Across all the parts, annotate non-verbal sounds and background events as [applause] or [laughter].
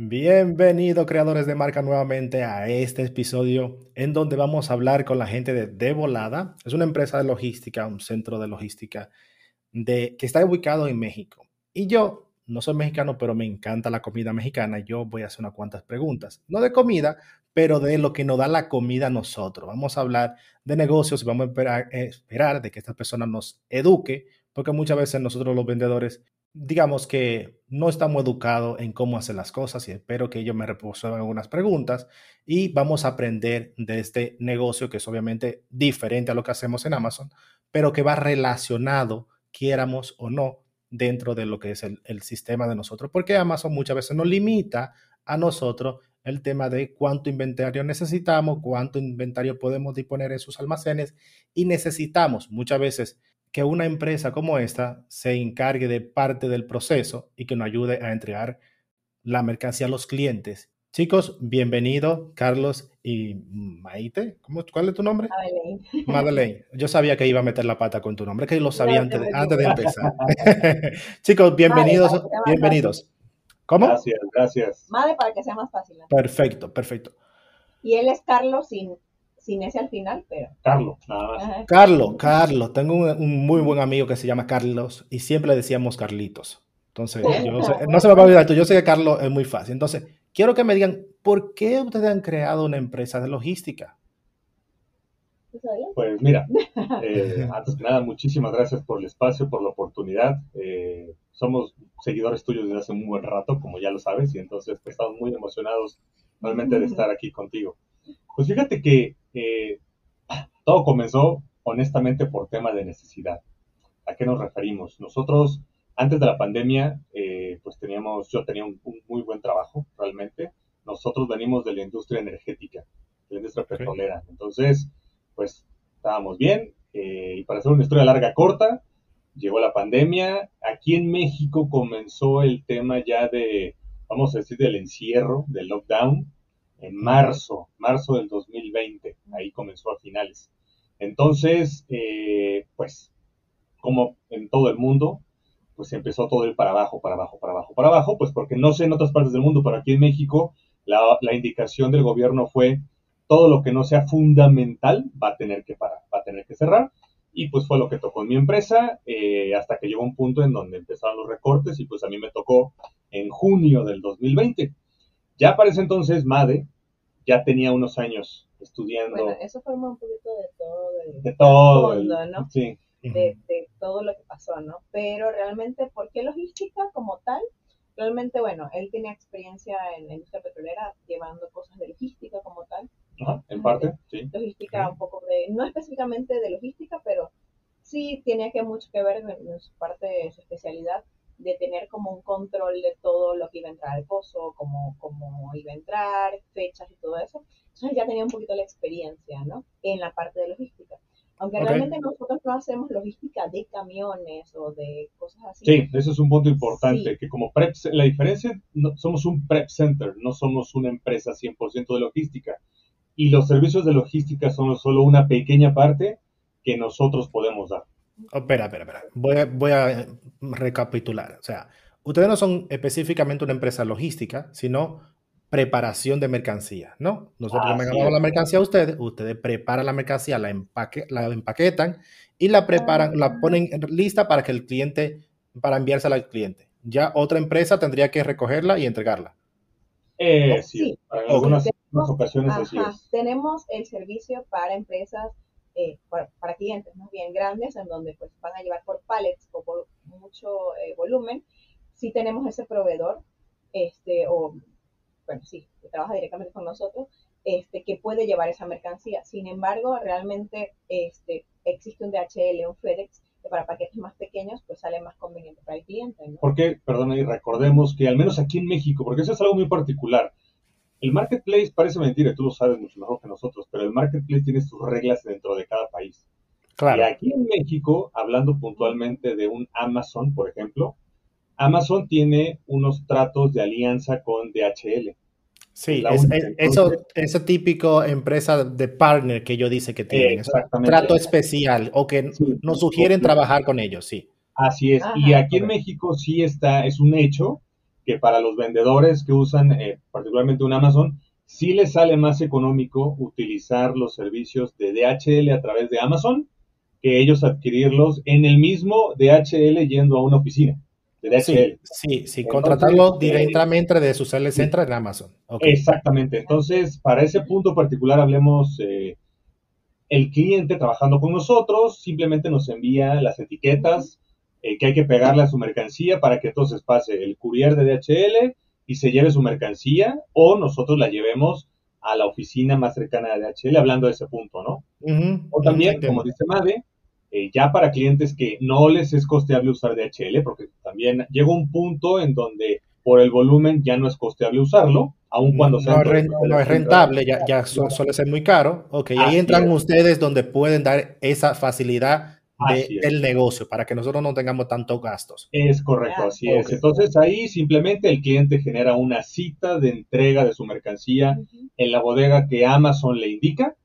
Bienvenido creadores de marca nuevamente a este episodio en donde vamos a hablar con la gente de De Volada. Es una empresa de logística, un centro de logística de, que está ubicado en México. Y yo no soy mexicano, pero me encanta la comida mexicana. Yo voy a hacer unas cuantas preguntas, no de comida, pero de lo que nos da la comida a nosotros. Vamos a hablar de negocios y vamos a esperar, esperar de que esta persona nos eduque, porque muchas veces nosotros los vendedores digamos que no estamos educados en cómo hacer las cosas y espero que ellos me resuelvan algunas preguntas y vamos a aprender de este negocio que es obviamente diferente a lo que hacemos en Amazon, pero que va relacionado, quieramos o no, dentro de lo que es el, el sistema de nosotros, porque Amazon muchas veces nos limita a nosotros el tema de cuánto inventario necesitamos, cuánto inventario podemos disponer en sus almacenes y necesitamos muchas veces que una empresa como esta se encargue de parte del proceso y que nos ayude a entregar la mercancía a los clientes. Chicos, bienvenido, Carlos y Maite. ¿Cómo, ¿Cuál es tu nombre? Madeleine. Madeleine. Yo sabía que iba a meter la pata con tu nombre, que lo sabía antes, de, antes de empezar. [laughs] [laughs] Chicos, bienvenidos. bienvenidos. ¿Cómo? Gracias, gracias. Madre para que sea más fácil. Perfecto, perfecto. Y él es Carlos sin sin ese al final, pero. Carlos, nada más. Carlos, Carlos. Tengo un, muy buen amigo que se llama Carlos y siempre le decíamos Carlitos. Entonces, [laughs] yo no, sé, no se me va a olvidar esto. Yo sé que Carlos es muy fácil. Entonces, quiero que me digan, ¿por qué ustedes han creado una empresa de logística? Pues mira, [laughs] eh, antes que nada, muchísimas gracias por el espacio, por la oportunidad. Eh, somos seguidores tuyos desde hace un buen rato, como ya lo sabes, y entonces pues, estamos muy emocionados realmente de estar aquí contigo. Pues fíjate que eh, todo comenzó honestamente por tema de necesidad. ¿A qué nos referimos? Nosotros, antes de la pandemia, eh, pues teníamos, yo tenía un, muy buen trabajo, realmente. Nosotros venimos de la industria energética, de la industria petrolera. Entonces, pues estábamos bien. Eh, y para hacer una historia larga, corta, llegó la pandemia. Aquí en México comenzó el tema ya de, vamos a decir, del encierro, del lockdown en marzo, marzo del 2020, ahí comenzó a finales. Entonces, eh, pues, como en todo el mundo, pues empezó todo ir para abajo, para abajo, para abajo, para abajo, pues porque no sé en otras partes del mundo, pero aquí en México la, indicación del gobierno fue todo lo que no sea fundamental va a tener que parar, va a tener que cerrar. Y pues fue lo que tocó en mi empresa, eh, hasta que llegó un punto en donde empezaron los recortes y pues a mí me tocó en junio del 2020. Ya para ese entonces, MADE ya tenía unos años estudiando. Bueno, eso forma un poquito de todo. de todo. Fondo, ¿no? Sí. De, de, todo lo que pasó, ¿no? Pero realmente, ¿por qué logística como tal? Realmente, bueno, él tiene experiencia en la industria petrolera llevando cosas de logística como tal. Ajá, en parte, sí. Logística un poco de, no específicamente de logística, pero sí tenía que mucho que ver en su parte de su especialidad de tener como un control de todo lo que iba a entrar al pozo, cómo, cómo iba a entrar, fechas y todo eso. Entonces ya tenía un poquito la experiencia, ¿no? En la parte de logística. Aunque realmente nosotros no hacemos logística de camiones o de cosas así. Sí, eso es un punto importante, que como prep, la diferencia, no, somos un prep center, no somos una empresa 100% de logística. Y los servicios de logística son solo una pequeña parte que nosotros podemos dar. Oh, espera, espera, espera. Voy a, voy a recapitular. O sea, ustedes no son específicamente una empresa logística, sino preparación de mercancía, ¿no? Nosotros le mandamos la mercancía a ustedes, ustedes preparan la mercancía, la, empaque, la empaquetan y la preparan, la ah. ponen lista para que el cliente, para enviársela al cliente. Ya otra empresa tendría que recogerla y entregarla. Eh, sí, en algunas, ocasiones así es. Tenemos el servicio para empresas eh, para, clientes más bien grandes, en donde pues van a llevar por pallets o por mucho eh, volumen, si tenemos ese proveedor, este, o bueno, sí, que trabaja directamente con nosotros, este, que puede llevar esa mercancía. Sin embargo, realmente este, existe un DHL, un FedEx, que para paquetes más pequeños, pues sale más conveniente para el cliente. Porque, perdona, y recordemos que al menos aquí en México, porque eso es algo muy particular, el marketplace parece mentira, tú lo sabes mucho mejor que nosotros, pero el marketplace tiene sus reglas dentro de cada país. Claro. Y aquí en México, hablando puntualmente de un Amazon, por ejemplo, Amazon tiene unos tratos de alianza con DHL. Sí, es, eso, esa típico empresa de partner que ellos dicen que tienen. Exactamente. Trato especial o que nos sugieren trabajar con ellos, sí. Así es. y aquí en México sí está, es un hecho que para los vendedores que usan eh, particularmente un Amazon, sí les sale más económico utilizar los servicios de DHL a través de Amazon que ellos adquirirlos en el mismo DHL yendo a una oficina. Sí, sí, sí contratarlo eh, directamente de su sales central en Amazon. Exactamente. Entonces, para ese punto particular, hablemos, eh, el cliente trabajando con nosotros simplemente nos envía las etiquetas eh, que hay que pegarle a su mercancía para que entonces pase el courier de DHL y se lleve su mercancía o nosotros la llevemos a la oficina más cercana de DHL, hablando de ese punto, ¿no? O también, como dice Made, eh, ya para clientes que no les es costeable usar DHL, porque también llega un punto en donde por el volumen ya no es costeable usarlo, aun cuando sea... No, es, rentable, ya, ya suele ser muy caro. Ok, ahí entran ustedes donde pueden dar esa facilidad del negocio para que nosotros no tengamos tantos gastos. Es correcto, así es. Entonces ahí simplemente el cliente genera una cita de entrega de su mercancía en la bodega que Amazon le indica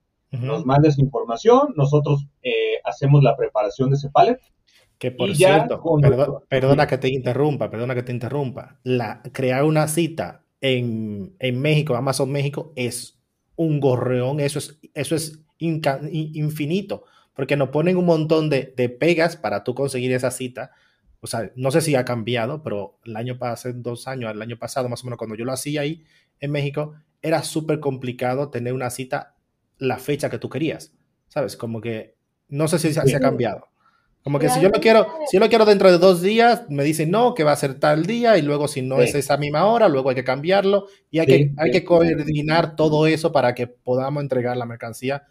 nos manda esa información, nosotros eh, hacemos la preparación de ese pallet. Que por cierto, perdona que te interrumpa, perdona que te interrumpa. La, crear una cita en, México, Amazon México, es un gorreón, eso es, eso es infinito, porque nos ponen un montón de, pegas para tú conseguir esa cita. O sea, no sé si ha cambiado, pero el año pasado, dos años, el año pasado más o menos, cuando yo lo hacía ahí en México, era súper complicado tener una cita la fecha que tú querías, ¿sabes? Como que no sé si se, ha cambiado. Como que si yo lo quiero, si yo lo quiero dentro de dos días, me dicen no, que va a ser tal día, y luego si no es esa misma hora, luego hay que cambiarlo, y hay, que, hay que coordinar todo eso para que podamos entregar la mercancía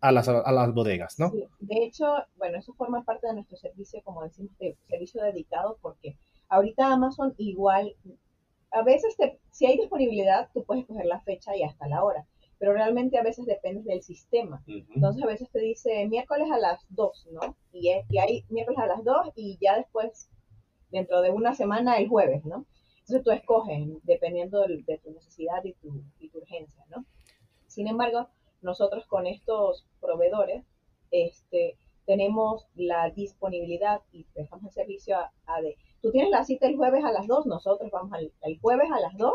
a las, a las bodegas, ¿no? De hecho, bueno, eso forma parte de nuestro servicio, como decimos, de servicio dedicado, porque ahorita Amazon igual, a veces si hay disponibilidad, tú puedes coger la fecha y hasta la hora pero realmente a veces depende del sistema. Entonces a veces te dice miércoles a las 2, ¿no? Y, y hay miércoles a las 2 y ya después, dentro de una semana, el jueves, ¿no? Entonces tú escoges dependiendo de, tu necesidad y tu, y tu, urgencia, ¿no? Sin embargo, nosotros con estos proveedores este, tenemos la disponibilidad y dejamos el servicio a, de, tú tienes la cita el jueves a las 2, nosotros vamos al, el jueves a las 2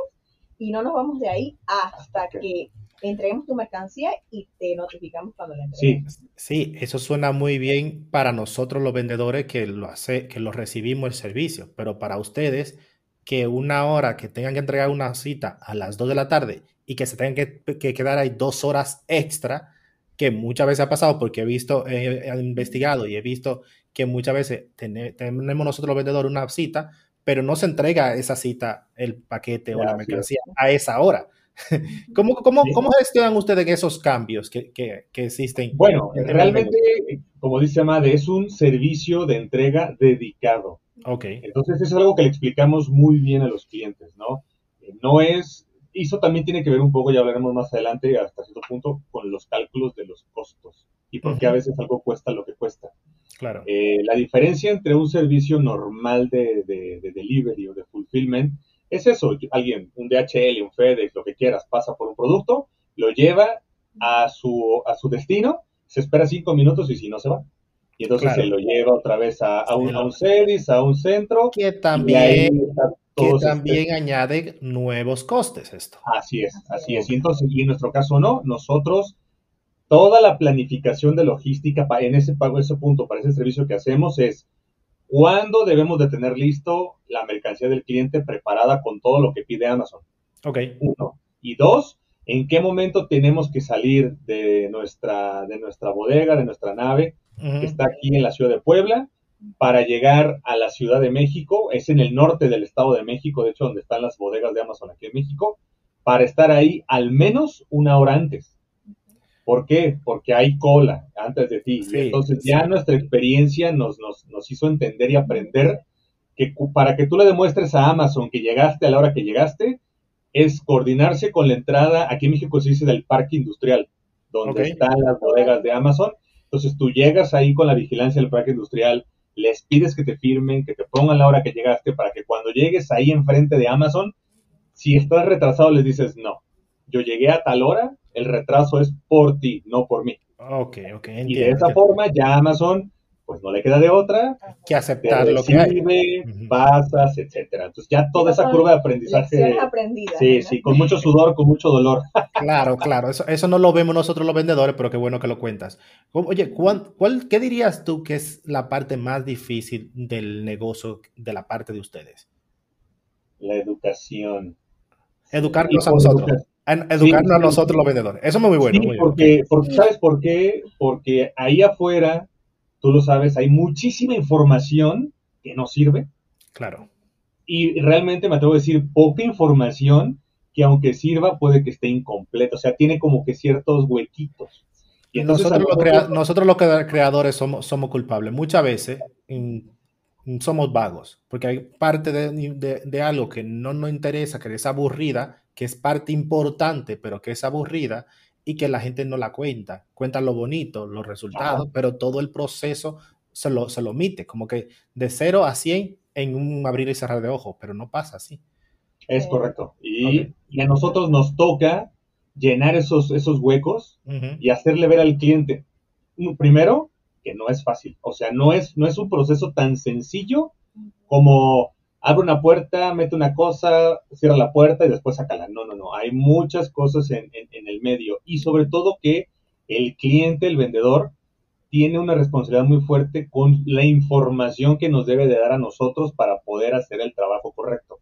y no nos vamos de ahí hasta que entreguemos tu mercancía y te notificamos cuando la entreguemos. Sí, sí, eso suena muy bien para nosotros los vendedores que lo hace, que lo recibimos el servicio, pero para ustedes que una hora que tengan que entregar una cita a las 2 de la tarde y que se tengan que, quedar ahí dos horas extra, que muchas veces ha pasado porque he visto, he, investigado y he visto que muchas veces tenemos nosotros los vendedores una cita, pero no se entrega esa cita, el paquete o la mercancía a esa hora. [laughs] ¿Cómo, cómo, ¿Cómo, gestionan ustedes esos cambios que, que, que existen? Bueno, realmente, como dice Amade, es un servicio de entrega dedicado. Ok. Entonces, es algo que le explicamos muy bien a los clientes, ¿no? Eh, no es, eso también tiene que ver un poco, ya hablaremos más adelante, hasta cierto punto, con los cálculos de los costos y por qué a veces algo cuesta lo que cuesta. Claro. Eh, la diferencia entre un servicio normal de, de, de delivery o de fulfillment es eso, alguien, un DHL, un FedEx, lo que quieras, pasa por un producto, lo lleva a su, a su destino, se espera cinco minutos y si no se va. Y entonces se lo lleva otra vez a, a, un, a un CEDIS, a un centro. Que también, que también añade nuevos costes esto. Así es, así es. Y entonces, y en nuestro caso no, nosotros, toda la planificación de logística en ese, ese punto, para ese servicio que hacemos es ¿Cuándo debemos de tener listo la mercancía del cliente preparada con todo lo que pide Amazon? Ok. Uno. Y dos, ¿en qué momento tenemos que salir de nuestra, de nuestra bodega, de nuestra nave, que está aquí en la ciudad de Puebla, para llegar a la Ciudad de México? Es en el norte del Estado de México, de hecho, donde están las bodegas de Amazon aquí en México, para estar ahí al menos una hora antes. ¿Por qué? Porque hay cola antes de ti. entonces ya nuestra experiencia nos, nos, nos, hizo entender y aprender que para que tú le demuestres a Amazon que llegaste a la hora que llegaste, es coordinarse con la entrada, aquí en México se dice del parque industrial, donde están las bodegas de Amazon. Entonces tú llegas ahí con la vigilancia del parque industrial, les pides que te firmen, que te pongan la hora que llegaste para que cuando llegues ahí enfrente de Amazon, si estás retrasado les dices, no, yo llegué a tal hora, el retraso es por ti, no por mí. Ok, ok. y de esa forma ya Amazon pues no le queda de otra que aceptar lo que hay. pasas, etcétera. Entonces ya toda esa curva de aprendizaje. Sí, sí, con mucho sudor, con mucho dolor. [laughs] claro, claro. Eso, eso no lo vemos nosotros los vendedores, pero qué bueno que lo cuentas. Oye, ¿cuál, cuál, ¿qué dirías tú que es la parte más difícil del negocio de la parte de ustedes? La educación. Educarnos a nosotros. Educarnos a nosotros los vendedores. Eso es muy bueno. Sí, porque, porque, ¿sabes por qué? Porque ahí afuera tú lo sabes, hay muchísima información que no sirve. Claro. Y realmente me atrevo a decir poca información que aunque sirva puede que esté incompleta, o sea, tiene como que ciertos huequitos. Y nosotros, los creadores somos, somos culpables. Muchas veces somos vagos, porque hay parte de, de, algo que no nos interesa, que es aburrida, que es parte importante, pero que es aburrida, y que la gente no la cuenta. Cuenta lo bonito, los resultados, pero todo el proceso se lo, se lo omite, como que de 0 a 100 en un abrir y cerrar de ojos, pero no pasa así. Es correcto. Y, a nosotros nos toca llenar esos, esos huecos y hacerle ver al cliente, primero, que no es fácil. O sea, no es, no es un proceso tan sencillo como abre una puerta, mete una cosa, cierra la puerta y después sácala. No, no, no. Hay muchas cosas en, el medio. Y sobre todo que el cliente, el vendedor, tiene una responsabilidad muy fuerte con la información que nos debe de dar a nosotros para poder hacer el trabajo correcto.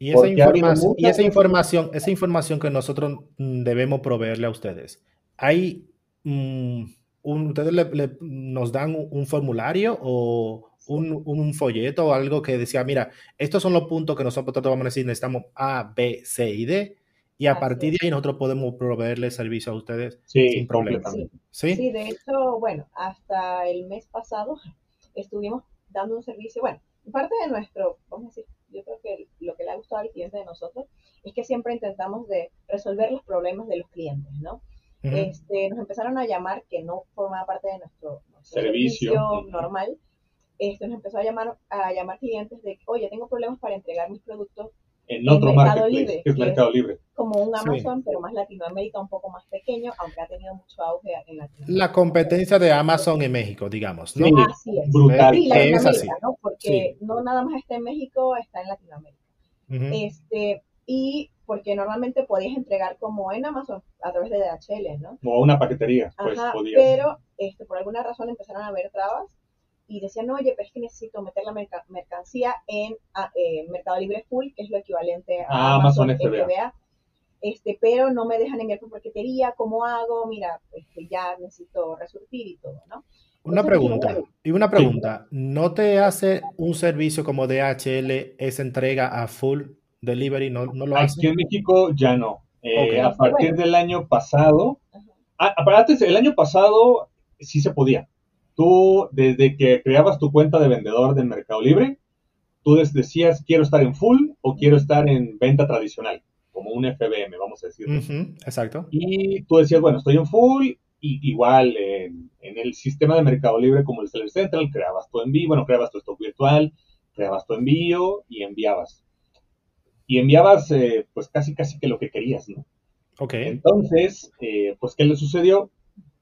Y esa, información, y esa información, esa información que nosotros mm, debemos proveerle a ustedes. Hay mm, ustedes nos dan un formulario o un, folleto o algo que decía, mira, estos son los puntos que nosotros vamos a decir, necesitamos A, B, C y D, y a partir de ahí nosotros podemos proveerle servicio a ustedes sin problema. Sí. ¿Sí? de hecho, bueno, hasta el mes pasado estuvimos dando un servicio, bueno, parte de nuestro, vamos a decir, yo creo que lo que le ha gustado al cliente de nosotros es que siempre intentamos de resolver los problemas de los clientes, ¿no? este, nos empezaron a llamar que no formaba parte de nuestro, servicio normal, esto nos empezó a llamar, a llamar clientes de, oye, tengo problemas para entregar mis productos en, otro Mercado Libre, que es Mercado Libre. Como un Amazon, pero más Latinoamérica, un poco más pequeño, aunque ha tenido mucho auge en Latinoamérica. La competencia de Amazon en México, digamos, ¿no? así es. Brutal. Sí, es así. ¿no? Porque no nada más está en México, está en Latinoamérica. este, y porque normalmente podías entregar como en Amazon a través de DHL, ¿no? O una paquetería, pues podías. Pero este, por alguna razón empezaron a haber trabas y decían, oye, pero es que necesito meter la mercancía en ah, eh, Mercado Libre Full, que es lo equivalente a ah, Amazon, FBA. Este, pero no me dejan enviar por paquetería, ¿cómo hago? Mira, este, ya necesito resurtir y todo, ¿no? Una pregunta, y una pregunta, ¿no te hace un servicio como DHL esa entrega a full delivery? ¿No, no lo hace? Aquí en México ya no. Eh, a partir del año pasado, ah, antes, el año pasado sí se podía tú, desde que creabas tu cuenta de vendedor de Mercado Libre, tú decías, quiero estar en full o quiero estar en venta tradicional, como un FBM, vamos a decir. exacto. Y tú decías, bueno, estoy en full, y igual en, el sistema de Mercado Libre como el Seller Central, creabas tu envío, bueno, creabas tu stock virtual, creabas tu envío y enviabas. Y enviabas, eh, pues casi, casi que lo que querías, ¿no? Ok. Entonces, eh, pues, ¿qué le sucedió?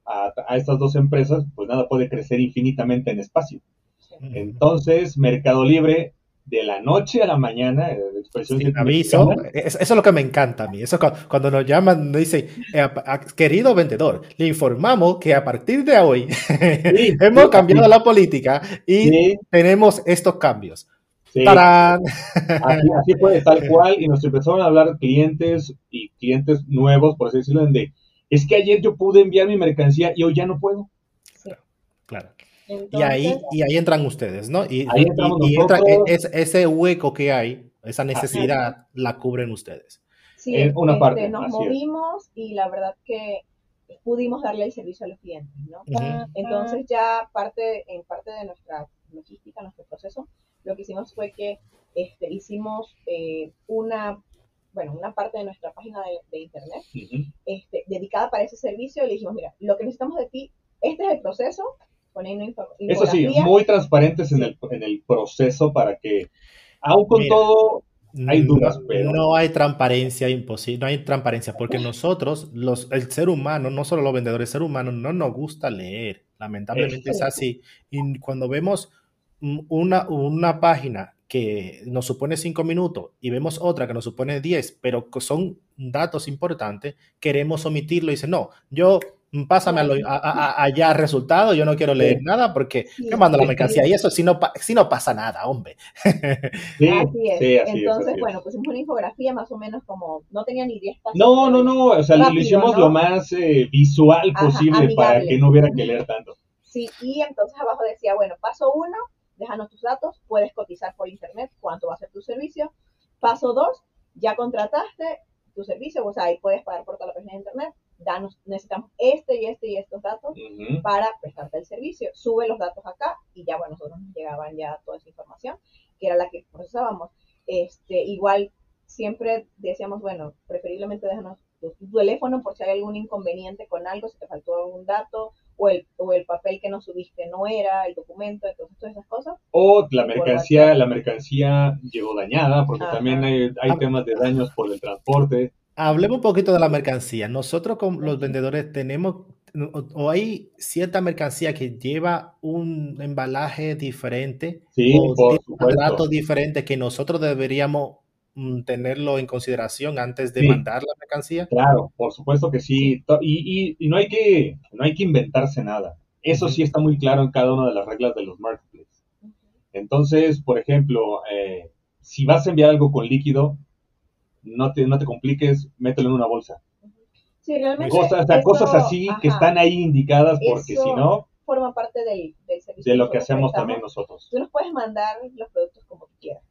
A, estas dos empresas, pues nada puede crecer infinitamente en espacio. Entonces, Mercado Libre, de la noche a la mañana, eh, expresión aviso, eso es lo que me encanta a mí. Eso cuando, nos llaman, nos dice, eh, querido vendedor, le informamos que a partir de hoy [laughs] hemos cambiado la política y tenemos estos cambios. Así, así, fue, tal cual, y nos empezaron a hablar clientes y clientes nuevos, por así decirlo, de es que ayer yo pude enviar mi mercancía y hoy ya no puedo. Claro. y, ahí, y ahí entran ustedes, ¿no? Y, ahí y, entra, ese hueco que hay, esa necesidad, la cubren ustedes. Sí, en una este, parte. Nos movimos y la verdad que pudimos darle el servicio a los clientes, ¿no? Entonces ya parte, en parte de nuestra logística, nuestro proceso, lo que hicimos fue que este, hicimos eh, una bueno, una parte de nuestra página de, internet este, dedicada para ese servicio. Le dijimos, mira, lo que necesitamos de ti, este es el proceso. Eso sí, muy transparentes en, el, en el proceso para que, aún con todo, hay dudas, pero... No hay transparencia imposible, no hay transparencia, porque nosotros, los, el ser humano, no solo los vendedores, el ser humano no nos gusta leer, lamentablemente es así. Y cuando vemos una, una página que nos supone cinco minutos y vemos otra que nos supone 10, pero son datos importantes, queremos omitirlo y dice, no, yo mm, pásame allá resultado, yo no quiero leer nada porque me mando la mercancía y eso si no, si no pasa nada, hombre. Sí, [laughs] así es. Entonces, bueno, pusimos una infografía más o menos como, no tenía ni 10 páginas. No, no, no, o sea, lo hicimos lo más eh, visual posible para que no hubiera que leer tanto. Sí, y entonces abajo decía, bueno, paso uno, déjanos tus datos, puedes cotizar por internet cuánto va a ser tu servicio. Paso dos, ya contrataste tu servicio, o sea, ahí puedes pagar por toda la página de internet, danos, necesitamos este y este y estos datos para prestarte el servicio. Sube los datos acá y ya, bueno, nosotros nos llegaban ya toda esa información, que era la que procesábamos. Este, igual siempre decíamos, bueno, preferiblemente déjanos tu, teléfono por si hay algún inconveniente con algo, si te faltó algún dato o el, o el papel que nos subiste no era, el documento, entonces todas esas cosas. O la mercancía, la mercancía llegó dañada, porque también hay, hay temas de daños por el transporte. Hablemos un poquito de la mercancía. Nosotros como los vendedores tenemos o hay cierta mercancía que lleva un embalaje diferente sí, o un trato diferente que nosotros deberíamos tenerlo en consideración antes de mandar la mercancía? Claro, por supuesto que sí. Y, y, no, hay que, no hay que inventarse nada. Eso sí está muy claro en cada una de las reglas de los marketplaces. Entonces, por ejemplo, eh, si vas a enviar algo con líquido, no te, no te compliques, mételo en una bolsa. Sí, realmente. Cosas, cosas así que están ahí indicadas porque si no... Forma parte del, servicio. De lo que hacemos también nosotros. Tú nos puedes mandar los productos como quieras.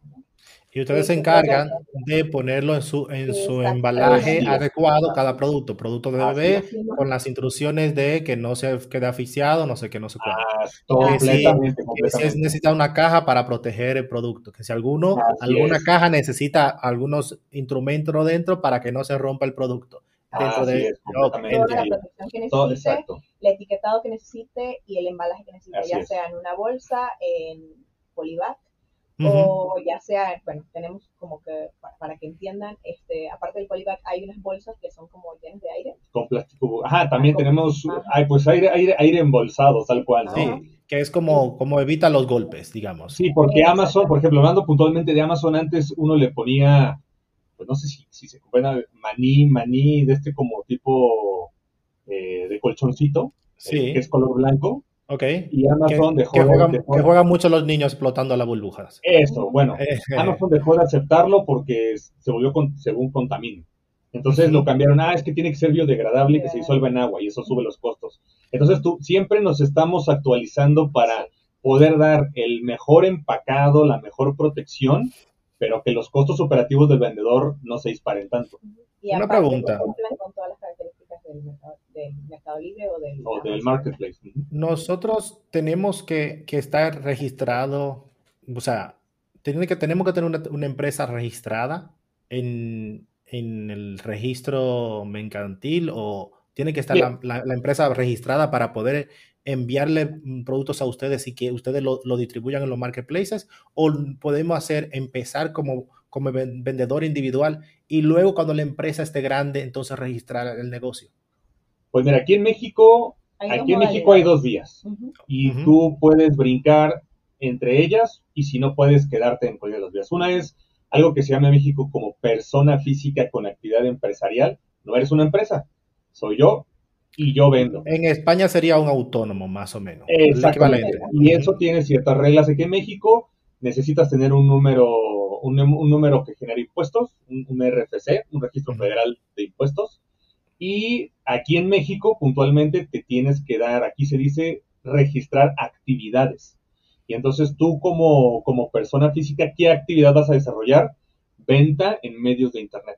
Y ustedes se encargan de ponerlo en su, en su embalaje adecuado cada producto, producto de bebé, con las instrucciones de que no se quede asfixiado, no sé qué, no sé cuál. Ah, que si, necesita una caja para proteger el producto, que si alguno, alguna caja necesita algunos instrumentos dentro para que no se rompa el producto. Dentro de la protección que necesite, el etiquetado que necesite y el embalaje que necesite, ya sea en una bolsa, en polivac o ya sea, bueno, tenemos como que, para, que entiendan, este, aparte del polybag hay unas bolsas que son como llenas de aire. Con plástico. Ajá, también tenemos, hay, pues aire, aire, aire embolsado, tal cual. Sí, que es como, como evita los golpes, digamos. Sí, porque Amazon, por ejemplo, hablando puntualmente de Amazon, antes uno le ponía, pues no sé si, si se compra maní, maní de este como tipo eh, de colchoncito, eh, que es color blanco Ok. Y Amazon dejó, que juegan, que juegan mucho los niños explotando las burbujas. Eso, bueno. [laughs] Eh, Amazon dejó de aceptarlo porque se volvió según contamina. Entonces lo cambiaron, ah, es que tiene que ser biodegradable y que se disuelva en agua y eso sube los costos. Entonces tú siempre nos estamos actualizando para poder dar el mejor empacado, la mejor protección, pero que los costos operativos del vendedor no se disparen tanto. Una pregunta del Mercado Libre o del, o del Marketplace. Nosotros tenemos que, que, estar registrado, o sea, tiene que, tenemos que tener una, una empresa registrada en, en, el registro mercantil o tiene que estar la, la, empresa registrada para poder enviarle productos a ustedes y que ustedes lo, lo, distribuyan en los marketplaces o podemos hacer empezar como, como vendedor individual y luego cuando la empresa esté grande entonces registrar el negocio. Pues mira, aquí en México, hay aquí en México hay dos vías y tú puedes brincar entre ellas y si no puedes quedarte en cualquiera de las vías. Una es algo que se llama en México como persona física con actividad empresarial. No eres una empresa, soy yo y yo vendo. En España sería un autónomo, más o menos. Exactamente. Y eso tiene ciertas reglas. Aquí en México necesitas tener un número, un, número que genere impuestos, un, un RFC, un registro federal de impuestos. Y aquí en México, puntualmente, te tienes que dar, aquí se dice, registrar actividades. Y entonces tú como, como persona física, ¿qué actividad vas a desarrollar? Venta en medios de Internet.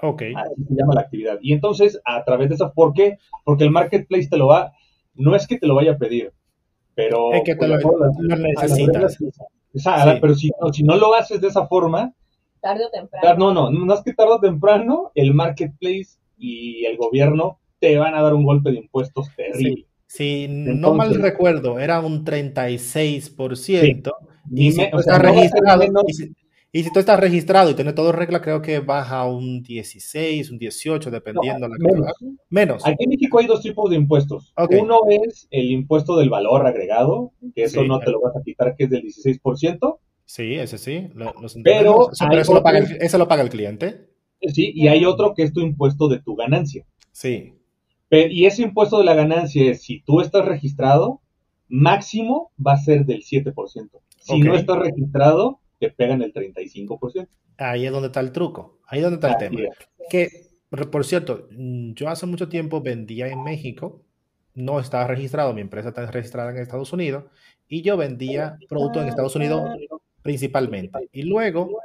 Ok. Así se llama la actividad. Y entonces, a través de esa, ¿por qué? Porque el marketplace te lo va, no es que te lo vaya a pedir, pero... Es que te lo, necesitas. pero si, si no lo haces de esa forma, tarde o temprano. No, no, no es que tarde o temprano el marketplace y el gobierno te van a dar un golpe de impuestos terrible. Si no mal recuerdo, era un 36%. Y, si tú estás registrado, y, si, tú estás registrado y tienes todo regla, creo que baja un 16, un 18, dependiendo. la menos. menos. Aquí en México hay dos tipos de impuestos. Uno es el impuesto del valor agregado, que eso no te lo vas a quitar, que es del 16%. Sí, ese sí. pero, eso, lo paga el, eso lo paga el cliente. Sí, y hay otro que es tu impuesto de tu ganancia. Sí y ese impuesto de la ganancia es, si tú estás registrado, máximo va a ser del 7%. Si no estás registrado, te pegan el 35%. Ahí es donde está el truco, ahí es donde está el tema. Que, por cierto, yo hace mucho tiempo vendía en México, no estaba registrado, mi empresa está registrada en Estados Unidos, y yo vendía productos en Estados Unidos principalmente. Y luego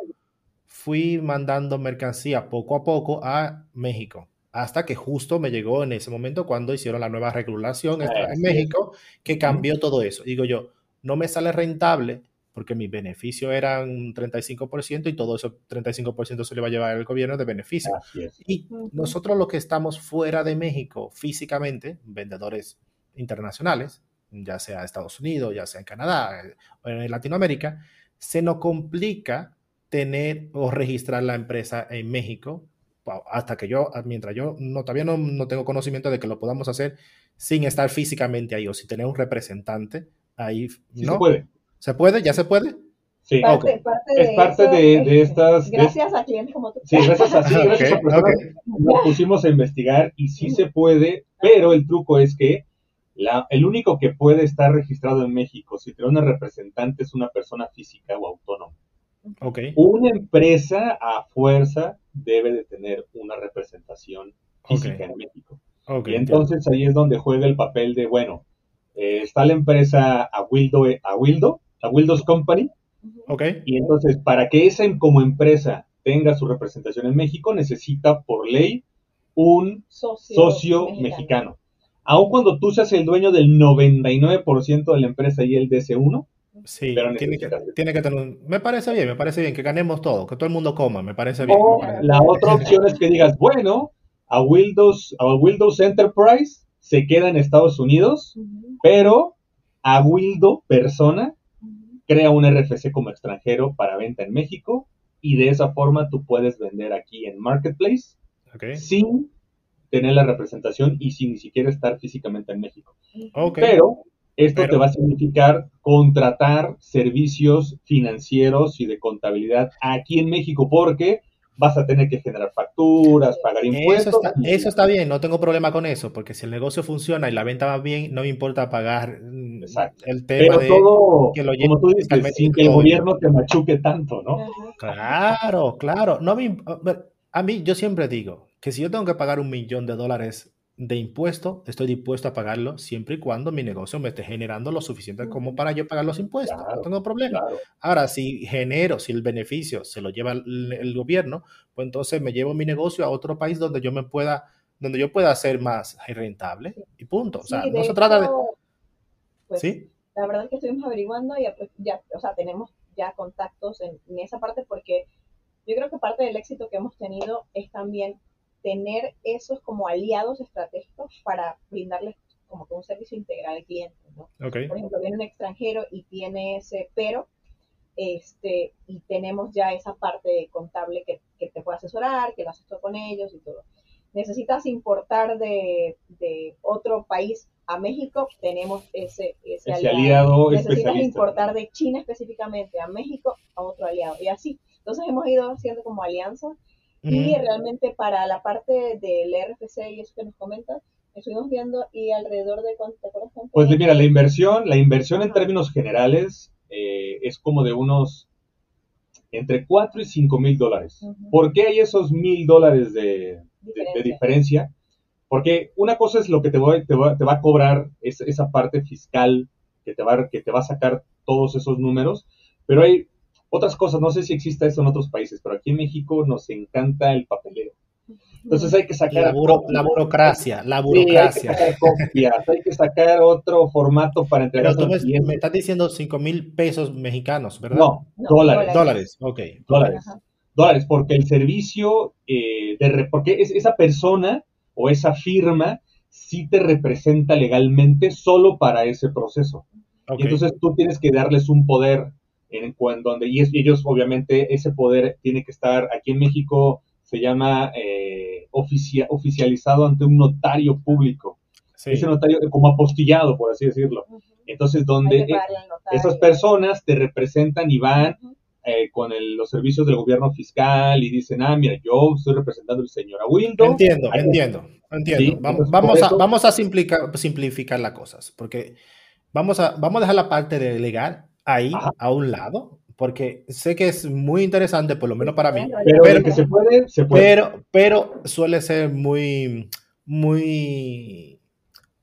fui mandando mercancía poco a poco a México hasta que justo me llegó en ese momento cuando hicieron la nueva regulación en México, que cambió todo eso. Digo yo, no me sale rentable porque mis beneficios eran un 35% y todo ese 35% se le va a llevar el gobierno de beneficio. Y nosotros los que estamos fuera de México físicamente, vendedores internacionales, ya sea Estados Unidos, ya sea en Canadá eh, o en Latinoamérica, se nos complica tener o registrar la empresa en México hasta que yo, mientras yo no, todavía no, tengo conocimiento de que lo podamos hacer sin estar físicamente ahí o si tener un representante ahí. ¿no? se puede. ¿Se puede? ¿Ya se puede? Sí, es parte de, estas. Gracias a clientes como tú. Sí, gracias a, sí, [laughs] gracias Nos pusimos a investigar y sí se puede, pero el truco es que la, el único que puede estar registrado en México si tiene una representante es una persona física o autónoma. Okay. Una empresa a fuerza debe de tener una representación física en México. y entonces ahí es donde juega el papel de, bueno, eh, está la empresa a Wildo, a Wildo, a Wildo's Company. Okay. Y entonces, para que esa como empresa tenga su representación en México, necesita por ley un socio, mexicano. mexicano. Aun cuando tú seas el dueño del 99% de la empresa y el DC1, Sí, tiene que, tiene que, tener Me parece bien, me parece bien que ganemos todo, que todo el mundo coma, me parece bien. la otra opción es que digas, bueno, a Windows, a Windows Enterprise se queda en Estados Unidos, pero a Windows persona crea un RFC como extranjero para venta en México y de esa forma tú puedes vender aquí en Marketplace sin tener la representación y sin ni siquiera estar físicamente en México. Pero esto te va a significar contratar servicios financieros y de contabilidad aquí en México porque vas a tener que generar facturas, pagar impuestos. Eso está, bien, no tengo problema con eso, porque si el negocio funciona y la venta va bien, no me importa pagar mm, el tema de todo, que lo como tú dices, sin que el gobierno te machuque tanto, ¿no? Claro, claro. No a mí, yo siempre digo que si yo tengo que pagar un millón de dólares de impuesto, estoy dispuesto a pagarlo siempre y cuando mi negocio me esté generando lo suficiente como para yo pagar los impuestos. no tengo problema. Ahora, si genero, si el beneficio se lo lleva el, gobierno, pues entonces me llevo mi negocio a otro país donde yo me pueda, donde yo pueda ser más rentable y punto. O sea, no se trata de... Pues, ¿Sí? La verdad es que estuvimos averiguando y pues, ya, o sea, tenemos ya contactos en esa parte porque yo creo que parte del éxito que hemos tenido es también tener esos como aliados estratégicos para brindarles como que un servicio integral al cliente, ¿no? Por ejemplo, viene un extranjero y tiene ese pero, este, y tenemos ya esa parte contable que, que te puede asesorar, que lo haces tú con ellos y todo. Necesitas importar de, de otro país a México, tenemos ese, ese, aliado. Necesitas importar de China específicamente a México a otro aliado, y así. Entonces hemos ido haciendo como alianzas y realmente para la parte del RFC y eso que nos comentas, estuvimos viendo y alrededor de cuánto, ¿te acuerdas Pues mira, la inversión, la inversión en términos generales eh, es como de unos entre 4 y 5 mil dólares. ¿Por qué hay esos mil dólares de, diferencia? Porque una cosa es lo que te, te, va, te va a cobrar esa parte fiscal que te, va, que te va a sacar todos esos números, pero hay otras cosas, no sé si existe eso en otros países, pero aquí en México nos encanta el papeleo. Entonces hay que sacar... La, burocracia, la burocracia. hay, que sacar copias, hay que sacar otro formato para entregar. Pero tú me, estás diciendo 5 mil pesos mexicanos, ¿verdad? No, dólares. Dólares, ok. Dólares. dólares, porque el servicio, eh, de, porque es, esa persona o esa firma sí te representa legalmente solo para ese proceso. entonces tú tienes que darles un poder en cuando y ellos obviamente ese poder tiene que estar aquí en México se llama eh, oficializado ante un notario público. Ese notario como apostillado, por así decirlo. Entonces, donde esas personas te representan y van eh, con los servicios del gobierno fiscal y dicen, ah, mira, yo estoy representando al señor Aguildo. Entiendo, entiendo, entiendo. vamos, a, vamos a simplificar, simplificar las cosas, porque vamos a, vamos a dejar la parte de legal ahí a un lado, porque sé que es muy interesante, por lo menos para mí. Pero, que se puede, se puede. Pero, pero suele ser muy, muy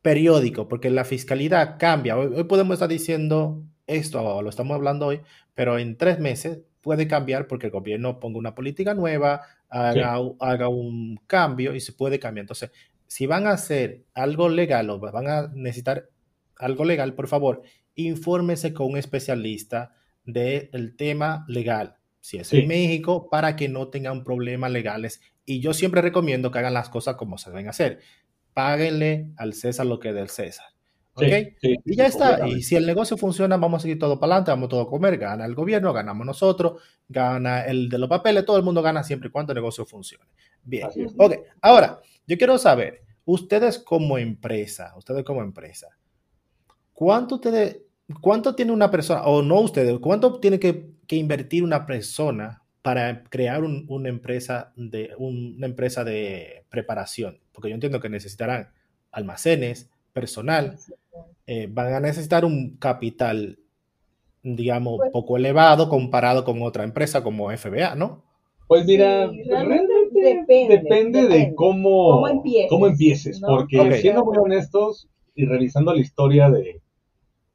periódico, porque la fiscalidad cambia. Hoy, podemos estar diciendo esto, o lo estamos hablando hoy, pero en tres meses puede cambiar porque el gobierno ponga una política nueva, haga, haga un cambio y se puede cambiar. Entonces, si van a hacer algo legal o van a necesitar algo legal, por favor, infórmese con un especialista del tema legal, si es en México, para que no tengan problemas legales. Y yo siempre recomiendo que hagan las cosas como se deben hacer. Páguenle al César lo que es del César. ¿Ok? y ya está. Y si el negocio funciona, vamos a seguir todo para adelante, vamos todo a comer. Gana el gobierno, ganamos nosotros, gana el de los papeles, todo el mundo gana siempre y cuando el negocio funcione. Bien. Ok. Ahora, yo quiero saber, ustedes como empresa, ustedes como empresa, ¿cuánto ustedes ¿Cuánto tiene una persona, o no ustedes, cuánto tiene que, invertir una persona para crear una, empresa de, una empresa de preparación? Porque yo entiendo que necesitarán almacenes, personal, eh, van a necesitar un capital, digamos, pues poco elevado comparado con otra empresa como FBA, ¿no? Pues mira, realmente, depende, de cómo, cómo empieces, porque siendo muy honestos y revisando la historia de,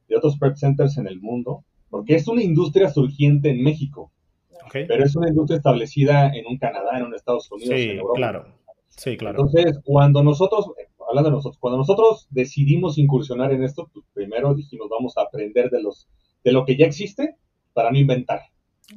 de otros prep centers en el mundo, porque es una industria surgiente en México, pero es una industria establecida en un Canadá, en un Estados Unidos, en Europa. Claro. Sí, claro. Entonces, cuando nosotros, hablando de nosotros, cuando nosotros decidimos incursionar en esto, pues primero dijimos, vamos a aprender de los de lo que ya existe para no inventar.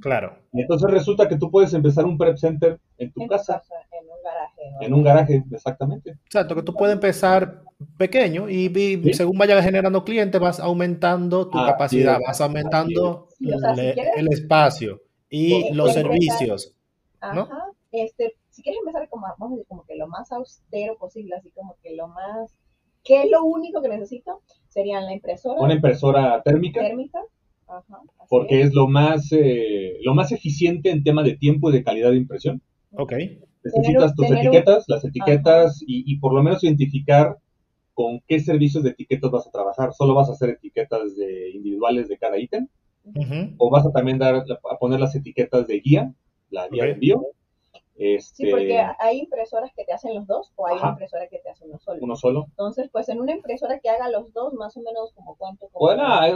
Claro. Y entonces resulta que tú puedes empezar un prep center en tu casa. en un garaje. En un garaje, exactamente. Exacto, que tú puedes empezar pequeño y, según vayas generando clientes vas aumentando tu capacidad, vas aumentando el, espacio y los servicios. Ajá. Este, si quieres empezar como, vamos a decir, como que lo más austero posible, así como que lo más, ¿qué es lo único que necesito? Serían la impresora. Una impresora térmica. Térmica. Ajá, porque es lo más, eh, lo más eficiente en tema de tiempo y de calidad de impresión. Ok. Necesitas tus etiquetas, las etiquetas y, por lo menos identificar con qué servicios de etiquetas vas a trabajar. ¿Solo vas a hacer etiquetas de individuales de cada ítem? ¿O vas a también dar, a poner las etiquetas de guía, la guía de envío? Este... Sí, porque hay impresoras que te hacen los dos o hay impresoras que te hacen uno solo. Uno solo. Entonces, pues en una impresora que haga los dos, más o menos como cuánto. bueno, hay,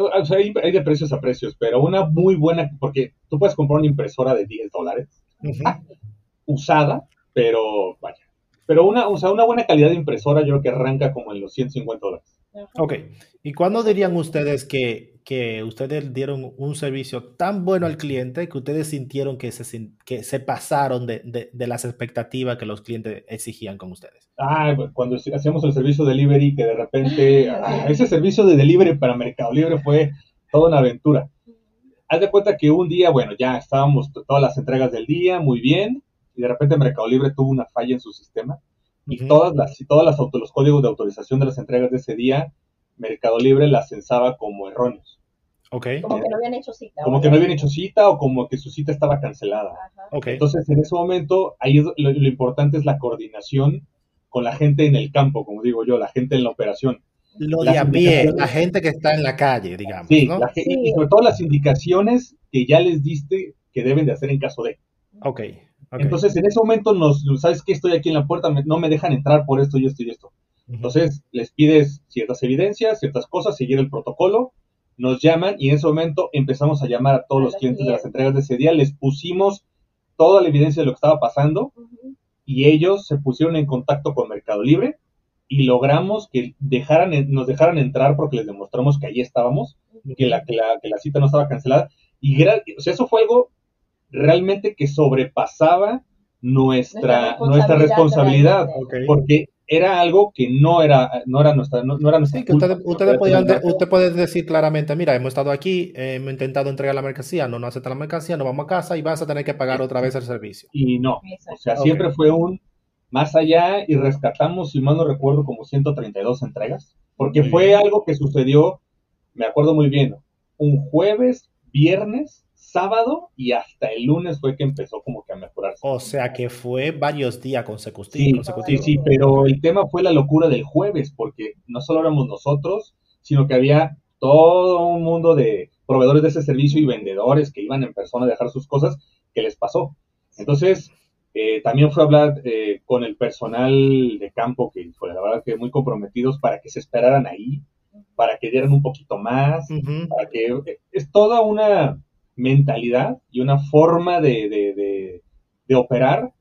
hay, de precios a precios, pero una muy buena, porque tú puedes comprar una impresora de 10 dólares usada, pero vaya. Pero una, o sea, una buena calidad de impresora yo creo que arranca como en los 150 dólares. Ok. ¿Y cuándo dirían ustedes que, que ustedes dieron un servicio tan bueno al cliente que ustedes sintieron que se, que se pasaron de, de, las expectativas que los clientes exigían con ustedes? Ah, cuando hacíamos el servicio de delivery, que de repente ah, ese servicio de delivery para Mercado Libre fue toda una aventura. Haz de cuenta que un día, bueno, ya estábamos todas las entregas del día, muy bien, y de repente Mercado Libre tuvo una falla en su sistema y todas las todas las los códigos de autorización de las entregas de ese día Mercado Libre las censaba como erróneos. Okay. Como que no habían hecho cita. Como que no habían hecho cita o como que su cita estaba cancelada. Okay. Entonces, en ese momento, ahí lo, importante es la coordinación con la gente en el campo, como digo yo, la gente en la operación. Lo de a pie, la gente que está en la calle, digamos. Sí, y sobre todo las indicaciones que ya les diste que deben de hacer en caso de. Ok. Entonces, en ese momento, nos, ¿sabes qué? Estoy aquí en la puerta, no me dejan entrar por esto y esto y esto. Entonces, les pides ciertas evidencias, ciertas cosas, seguir el protocolo, nos llaman y en ese momento empezamos a llamar a todos los clientes de las entregas de ese día, les pusimos toda la evidencia de lo que estaba pasando y ellos se pusieron en contacto con Mercado Libre y logramos que dejaran, nos dejaran entrar porque les demostramos que ahí estábamos, que, la, que, la, que la cita no estaba cancelada. Y o sea, eso fue algo realmente que sobrepasaba nuestra, nuestra responsabilidad, porque era algo que no era, no era nuestra, no, era nuestra sí, que ustedes, usted puede decir claramente, mira, hemos estado aquí, hemos intentado entregar la mercancía, no nos acepta la mercancía, nos vamos a casa y vas a tener que pagar otra vez el servicio. Y no, o sea, siempre fue un más allá y rescatamos, si mal no recuerdo, como 132 entregas, porque fue algo que sucedió, me acuerdo muy bien, un jueves, viernes, sábado y hasta el lunes fue que empezó como que a mejorarse. O sea que fue varios días consecutivos. Sí, sí, pero el tema fue la locura del jueves, porque no solo éramos nosotros, sino que había todo un mundo de proveedores de ese servicio y vendedores que iban en persona a dejar sus cosas, que les pasó. Entonces, eh, también fue a hablar eh, con el personal de campo, que fue la verdad que muy comprometidos para que se esperaran ahí, para que dieran un poquito más, para que eh, es toda una mentalidad y una forma de, de, de, operar,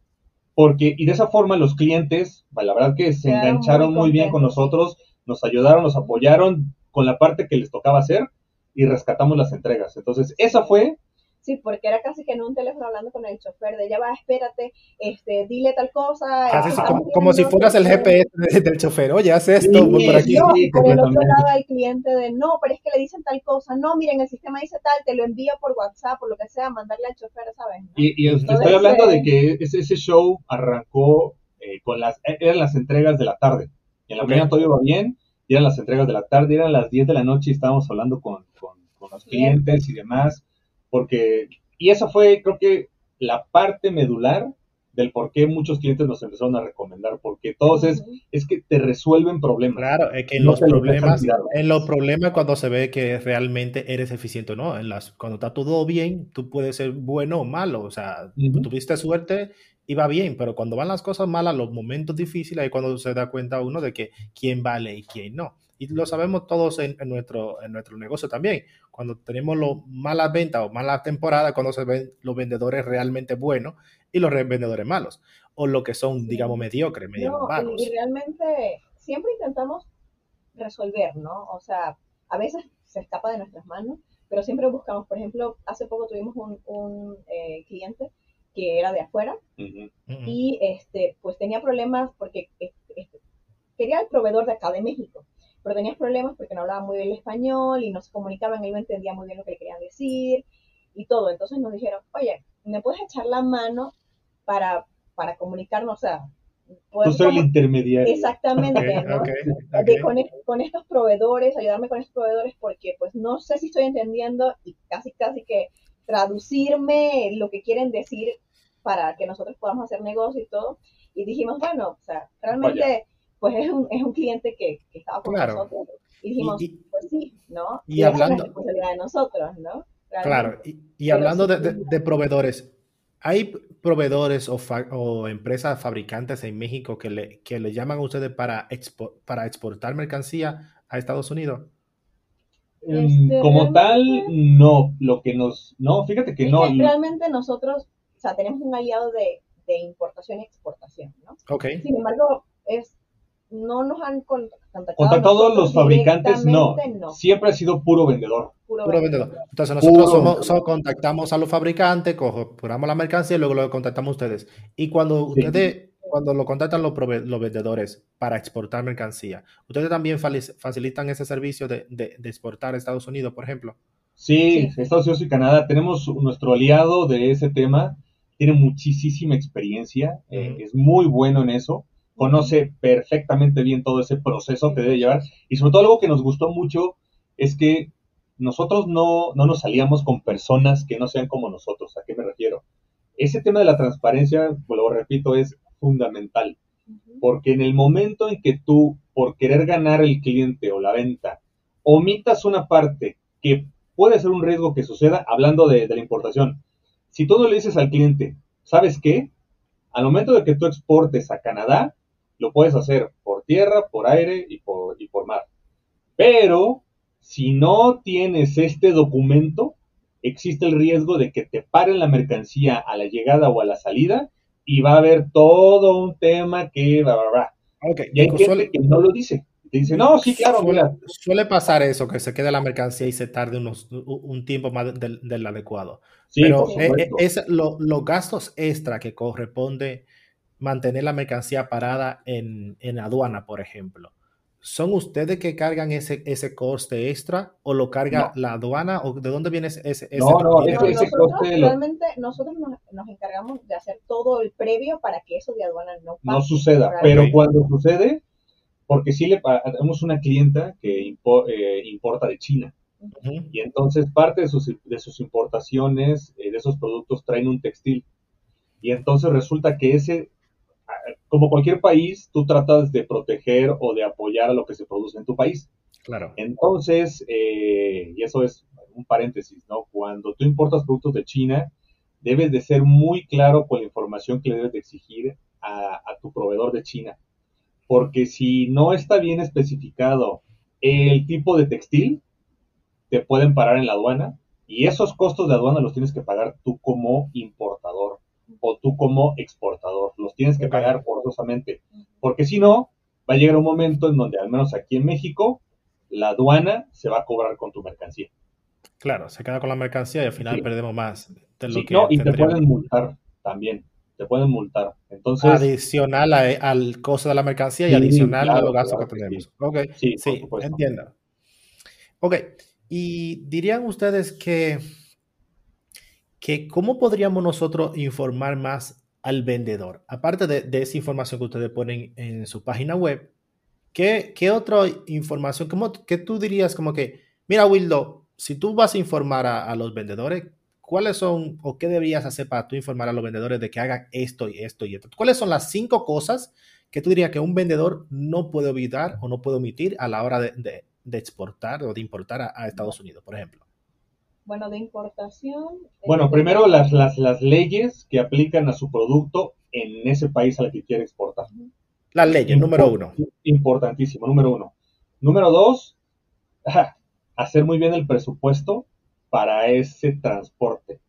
porque, y de esa forma los clientes, la verdad que se engancharon muy, bien con nosotros, nos ayudaron, nos apoyaron con la parte que les tocaba hacer y rescatamos las entregas. Entonces, esa fue Sí, porque era casi que en un teléfono hablando con el chofer de ya va, espérate, este, dile tal cosa. Casi como, si fueras el GPS del chofer, oye, haz esto, por aquí. No, por el otro lado el cliente de no, pero es que le dicen tal cosa, no, miren, el sistema dice tal, te lo envía por WhatsApp, por lo que sea, mandarle al chofer, ¿sabes? Y, y estoy hablando de que ese, ese show arrancó eh, con las, e, eran las entregas de la tarde. Y en la mañana todo iba bien, y eran las entregas de la tarde, eran las 10 de la noche y estábamos hablando con, con, con los clientes y demás porque, y esa fue, creo que, la parte medular del por qué muchos clientes nos empezaron a recomendar, porque todos es, es que te resuelven problemas. Claro, es que en los problemas, en los problemas cuando se ve que realmente eres eficiente o no, en las, cuando está todo bien, tú puedes ser bueno o malo, o sea, tuviste suerte y va bien, pero cuando van las cosas malas, los momentos difíciles, ahí cuando se da cuenta uno de que quién vale y quién no. Y lo sabemos todos en, nuestro, en nuestro negocio también. Cuando tenemos lo, malas ventas o malas temporadas, cuando se ven los vendedores realmente buenos y los vendedores malos. O lo que son, digamos, mediocres, medio malos. Y, realmente siempre intentamos resolver, ¿no? O sea, a veces se escapa de nuestras manos, pero siempre buscamos, por ejemplo, hace poco tuvimos un, eh, cliente que era de afuera y este pues tenía problemas porque este, quería el proveedor de acá de México pero tenías problemas porque no hablaba muy bien el español y no se comunicaban, él no entendía muy bien lo que le querían decir y todo. Entonces nos dijeron, oye, ¿me puedes echar la mano para, para comunicarnos? O sea, Tú ser el intermediario. Exactamente, ¿no? con, con, estos proveedores, ayudarme con estos proveedores porque pues no sé si estoy entendiendo y casi casi que traducirme lo que quieren decir para que nosotros podamos hacer negocio y todo. Y dijimos, bueno, o sea, realmente pues es un, es un cliente que, que estaba con nosotros. Y dijimos, pues sí, ¿no? Y, hablando... Es responsabilidad de nosotros, ¿no? Claro, y, y hablando de, de, proveedores, ¿hay proveedores o, o, empresas fabricantes en México que le, que le llaman a ustedes para, expo para exportar mercancía a Estados Unidos? Em, este, como tal, no. Lo que nos. No, fíjate que no. realmente nosotros, o sea, tenemos un aliado de, de importación y exportación, ¿no? Ok. Sin embargo, es no nos han contactado. Contactado los fabricantes, no. Siempre ha sido puro vendedor. Puro, vendedor. Entonces nosotros somos, contactamos a los fabricantes, compramos la mercancía y luego lo contactamos a ustedes. Y cuando ustedes, cuando lo contactan los, los, vendedores para exportar mercancía, ¿ustedes también facilitan ese servicio de, de, exportar a Estados Unidos, por ejemplo? Sí, Estados Unidos y Canadá. Tenemos nuestro aliado de ese tema, tiene muchísima experiencia, eh, es muy bueno en eso conoce perfectamente bien todo ese proceso que debe llevar. Y sobre todo algo que nos gustó mucho es que nosotros no, no nos salíamos con personas que no sean como nosotros. ¿A qué me refiero? Ese tema de la transparencia, pues lo repito, es fundamental. Porque en el momento en que tú, por querer ganar el cliente o la venta, omitas una parte que puede ser un riesgo que suceda, hablando de, de la importación, si tú no le dices al cliente, ¿sabes qué? Al momento de que tú exportes a Canadá, lo puedes hacer por tierra, por aire y por, y por mar. Pero si no tienes este documento, existe el riesgo de que te paren la mercancía a la llegada o a la salida y va a haber todo un tema que va, va, va. y hay gente que no lo dice. dice, no, sí, claro, suele, suele, pasar eso, que se queda la mercancía y se tarde unos, un tiempo más del, del adecuado. Pero eh, es, los gastos extra que corresponde mantener la mercancía parada en, en, aduana, por ejemplo. ¿Son ustedes que cargan ese, ese coste extra o lo carga la aduana o de dónde viene ese, ese No, no, ese, ese coste realmente nosotros nos, nos, encargamos de hacer todo el previo para que eso de aduana no pase. No suceda, pero cuando sucede, porque sí le tenemos una clienta que eh, importa de China. Y entonces parte de sus, de sus importaciones eh, de esos productos traen un textil. Y entonces resulta que ese como cualquier país, tú tratas de proteger o de apoyar a lo que se produce en tu país. Claro. Entonces, eh, y eso es un paréntesis, ¿no? Cuando tú importas productos de China, debes de ser muy claro con la información que le debes de exigir a, a tu proveedor de China. Porque si no está bien especificado el tipo de textil, te pueden parar en la aduana y esos costos de aduana los tienes que pagar tú como importador o tú como exportador. Los tienes que pagar forzosamente, porque si no, va a llegar un momento en donde, al menos aquí en México, la aduana se va a cobrar con tu mercancía. Claro, se queda con la mercancía y al final perdemos más de lo que no, y te pueden multar también, te pueden multar. Entonces, adicional al costo de la mercancía y adicional a los gastos que tenemos. Ok, sí, sí entiendo. Ok, y dirían ustedes que que cómo podríamos nosotros informar más al vendedor, aparte de, esa información que ustedes ponen en su página web, ¿qué, qué otra información, cómo, que tú dirías como que, mira Wildo, si tú vas a informar a, los vendedores, ¿cuáles son o qué deberías hacer para tú informar a los vendedores de que hagan esto y esto y esto? ¿Cuáles son las cinco cosas que tú dirías que un vendedor no puede olvidar o no puede omitir a la hora de, exportar o de importar a Estados Unidos, por ejemplo? Bueno, de importación. Bueno, primero las, las, las leyes que aplican a su producto en ese país al que quiere exportar. Las leyes, número uno. Importantísimo, número uno. Número dos, hacer muy bien el presupuesto para ese transporte.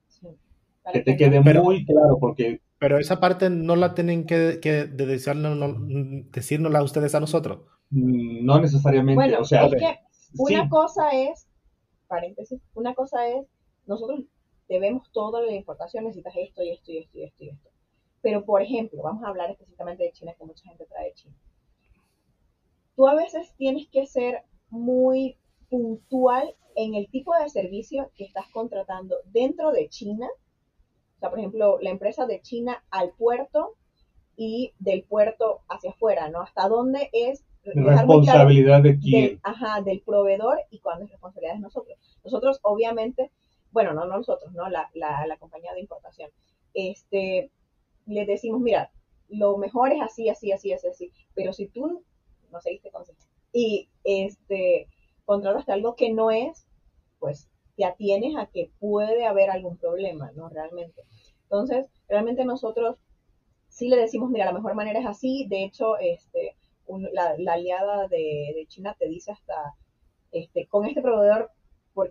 que te quede muy claro, porque... Pero esa parte no la tienen que, que decirnos, a ustedes a nosotros. Mm, no necesariamente. o sea, una cosa es paréntesis, una cosa es, nosotros debemos toda la información, necesitas esto y esto y esto y esto y esto. Pero, por ejemplo, vamos a hablar específicamente de China, que mucha gente trae de China. Tú a veces tienes que ser muy puntual en el tipo de servicio que estás contratando dentro de China. O sea, por ejemplo, la empresa de China al puerto y del puerto hacia afuera, ¿no? Hasta dónde es responsabilidad de quién. Del, ajá, del proveedor y cuándo es responsabilidad de nosotros. Nosotros, obviamente, bueno, no nosotros, ¿no? La, la, la compañía de importación. Este, le decimos, mira, lo mejor es así, así, así, así, así. Pero si tú no seguiste consejo y este, contrataste algo que no es, pues te atienes a que puede haber algún problema, ¿no? Realmente. Entonces, realmente nosotros sí le decimos, mira, la mejor manera es así. De hecho, este, la, aliada de, China te dice hasta, este, con este proveedor,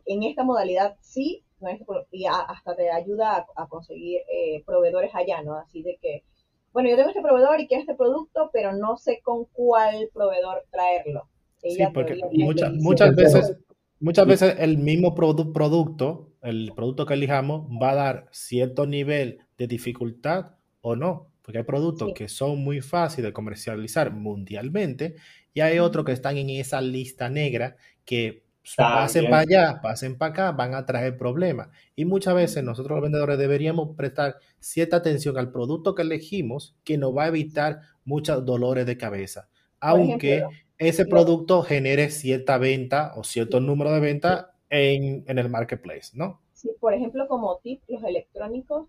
en esta modalidad sí, este y hasta te ayuda a, conseguir eh, proveedores allá, ¿no? Así de que, bueno, yo tengo este proveedor y quiero este producto, pero no sé con cuál proveedor traerlo. sí, porque muchas, muchas veces... Muchas veces el mismo producto, el producto que elijamos, va a dar cierto nivel de dificultad o no. Porque hay productos que son muy fáciles de comercializar mundialmente y hay otros que están en esa lista negra que pasen para allá, pasen para acá, van a traer problemas. Y muchas veces nosotros los vendedores deberíamos prestar cierta atención al producto que elegimos que nos va a evitar muchos dolores de cabeza. Aunque ese producto genere cierta venta o cierto número de venta en, en el marketplace, ¿no? Sí, por ejemplo, como tip, los electrónicos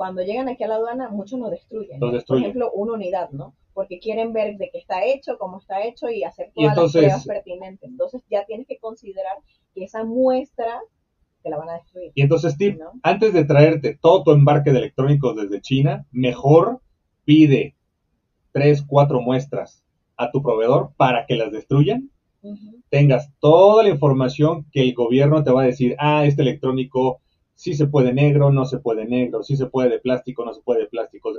cuando llegan aquí a la aduana, muchos nos destruyen. Por ejemplo, una unidad, ¿no? Porque quieren ver de qué está hecho, cómo está hecho y hacer todas las pruebas pertinentes. Entonces ya tienes que considerar que esa muestra te la van a destruir. Y entonces, Steve, antes de traerte todo tu embarque de electrónicos desde China, mejor pide tres, cuatro muestras a tu proveedor para que las destruyan. Tengas toda la información que el gobierno te va a decir, ah, este electrónico si se puede negro, no se puede negro, si se puede de plástico, no se puede de plástico.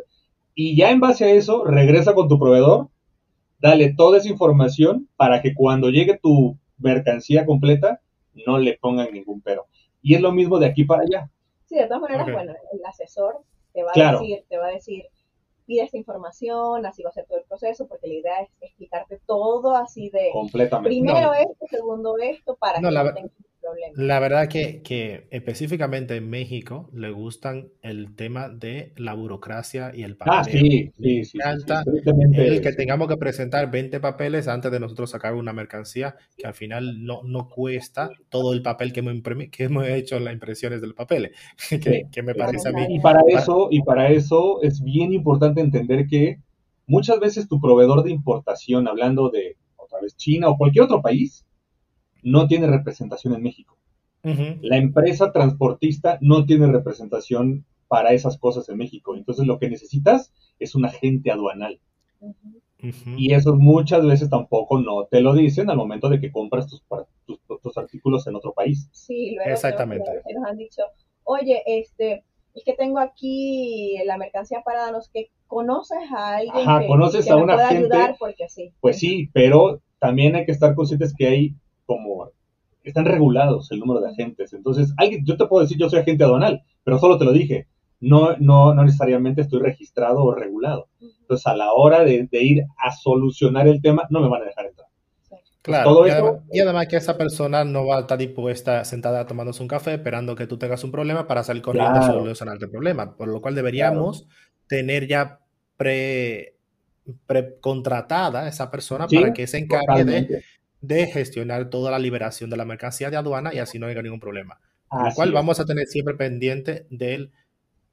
Y ya en base a eso, regresa con tu proveedor, dale toda esa información para que cuando llegue tu mercancía completa no le pongan ningún pero. Y es lo mismo de aquí para allá. Sí, de todas maneras, bueno, el asesor te va a decir, te va a decir, pide esta información, así va a ser todo el proceso, porque la idea es explicarte todo así de Completamente. primero esto, segundo esto, para que no tengas la verdad que, que, específicamente en México le gustan el tema de la burocracia y el papel. Ah, sí, sí, sí, el que tengamos que presentar 20 papeles antes de nosotros sacar una mercancía que al final no, no cuesta todo el papel que hemos, que hemos hecho en las impresiones del papel, [laughs] que, que me parece a mí. Y para eso, y para eso es bien importante entender que muchas veces tu proveedor de importación, hablando de otra vez China o cualquier otro país, no tiene representación en México. La empresa transportista no tiene representación para esas cosas en México. Entonces lo que necesitas es un agente aduanal. Y eso muchas veces tampoco no te lo dicen al momento de que compras tus, tus, artículos en otro país. Sí, luego Exactamente. nos han dicho, oye, este, es que tengo aquí la mercancía para los que conoces a alguien Ajá, conoces a una gente, porque sí. Pues sí, pero también hay que estar conscientes que hay como están regulados el número de agentes. Entonces, alguien, yo te puedo decir, yo soy agente aduanal, pero solo te lo dije. No, no, no necesariamente estoy registrado o regulado. Entonces, a la hora de, ir a solucionar el tema, no me van a dejar entrar. Claro, y, además, que esa persona no va a estar dispuesta sentada tomándose un café esperando que tú tengas un problema para salir corriendo a solucionar el problema. Por lo cual deberíamos tener ya pre, pre contratada esa persona para que se encargue de de gestionar toda la liberación de la mercancía de aduana y así no haya ningún problema. Con lo cual vamos a tener siempre pendiente del,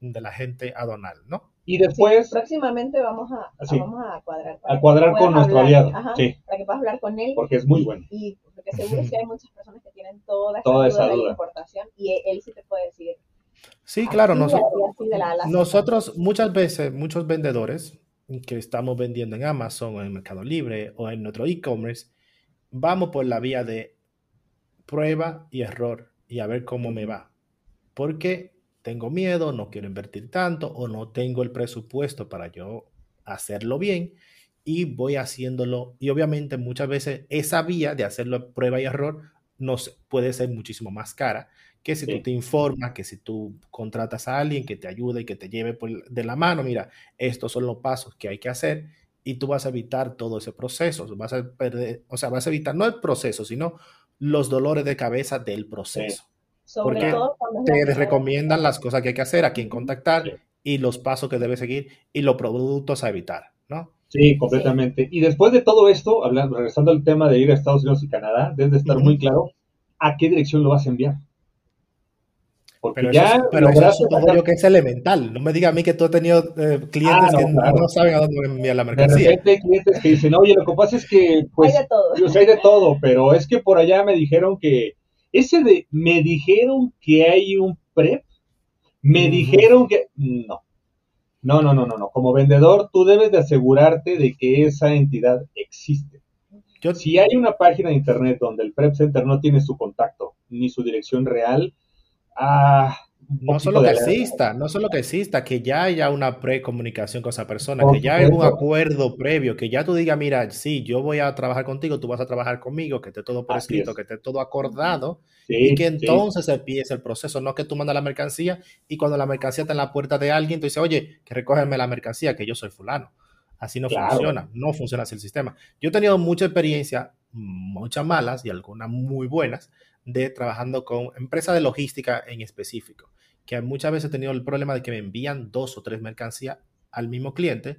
de la gente aduanal, ¿no? Y después... próximamente vamos a, vamos a cuadrar. A cuadrar con nuestro aliado. sí. Para que puedas hablar con él. Porque es muy bueno. Y, porque seguro que hay muchas personas que tienen toda, toda esa duda de importación y él, sí te puede decir. Sí, claro. nosotros, muchas veces, muchos vendedores que estamos vendiendo en Amazon o en Mercado Libre o en nuestro e-commerce, vamos por la vía de prueba y error y a ver cómo me va. Porque tengo miedo, no quiero invertir tanto o no tengo el presupuesto para yo hacerlo bien y voy haciéndolo. Y obviamente muchas veces esa vía de hacerlo prueba y error nos puede ser muchísimo más cara que si tú te informas, que si tú contratas a alguien que te ayude y que te lleve de la mano, mira, estos son los pasos que hay que hacer y tú vas a evitar todo ese proceso. Vas a perder, o sea, vas a evitar no el proceso, sino los dolores de cabeza del proceso. porque te recomiendan las cosas que hay que hacer, a quién contactar y los pasos que debes seguir y los productos a evitar, ¿no? Sí, completamente. Y después de todo esto, hablando, regresando al tema de ir a Estados Unidos y Canadá, debes de estar muy claro a qué dirección lo vas a enviar pero ya eso, pero eso yo que es elemental. No me diga a mí que tú has tenido eh, clientes ah, que no saben a dónde enviar la mercancía. De repente hay clientes que dicen, oye, lo que pasa es que pues, hay de todo. Pues, hay de todo, pero es que por allá me dijeron que ese de me dijeron que hay un prep, me dijeron que no. No, no, no, no, no. Como vendedor, tú debes de asegurarte de que esa entidad existe. Yo, si hay una página de internet donde el Prep Center no tiene su contacto ni su dirección real, Ah, no solo que exista, no solo que exista, que ya haya una precomunicación con esa persona, que ya haya un acuerdo previo, que ya tú digas, mira, sí, yo voy a trabajar contigo, tú vas a trabajar conmigo, que esté todo por escrito, que esté todo acordado, y que entonces empiece el proceso, no que tú mandas la mercancía y cuando la mercancía está en la puerta de alguien, tú dices, oye, que recógeme la mercancía, que yo soy fulano. Así no funciona, no funciona así el sistema. Yo he tenido mucha experiencia, muchas malas y algunas muy buenas, de trabajando con empresas de logística en específico, que muchas veces he tenido el problema de que me envían dos o tres mercancías al mismo cliente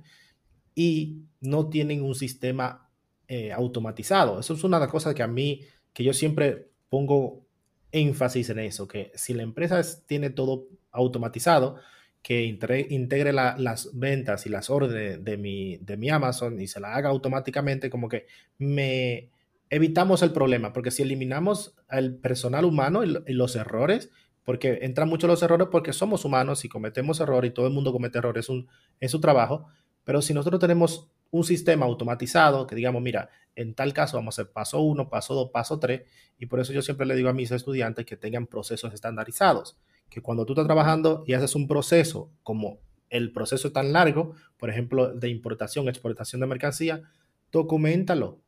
y no tienen un sistema eh, automatizado. Eso es una de las cosas que a mí, que yo siempre pongo énfasis en eso, que si la empresa tiene todo automatizado, que integre, las ventas y las órdenes de mi, de mi Amazon y se la haga automáticamente, como que me, evitamos el problema, porque si eliminamos al personal humano y, los errores, porque entran mucho los errores porque somos humanos y cometemos errores y todo el mundo comete errores en su trabajo, pero si nosotros tenemos un sistema automatizado que digamos, mira, en tal caso vamos a hacer paso 1, paso 2, paso 3, y por eso yo siempre le digo a mis estudiantes que tengan procesos estandarizados, que cuando tú estás trabajando y haces un proceso como el proceso es tan largo, por ejemplo, de importación, exportación de mercancía, documentalo.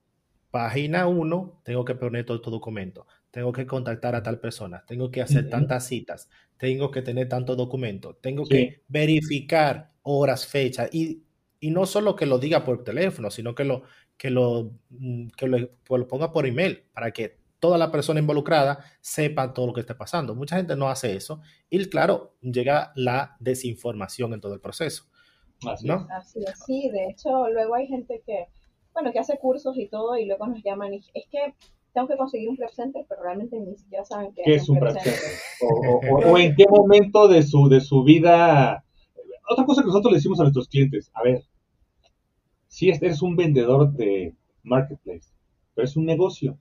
Página 1, tengo que poner todo tu documento. Tengo que contactar a tal persona. Tengo que hacer tantas citas. Tengo que tener tanto documento. Tengo que verificar horas, fechas. Y, y, no solo que lo diga por teléfono, sino que lo, que lo, mm, que lo, lo ponga por email para que toda la persona involucrada sepa todo lo que está pasando. Mucha gente no hace eso y claro, llega la desinformación en todo el proceso. Así, ¿no? así es, sí, de hecho luego hay gente que, bueno, que hace cursos y todo y luego nos llaman y es que tengo que conseguir un prep center, pero realmente ni siquiera saben qué, es un prep center. O, en qué momento de su, de su vida. Otra cosa que nosotros le decimos a nuestros clientes, a ver, si eres un vendedor de marketplace, pero es un negocio.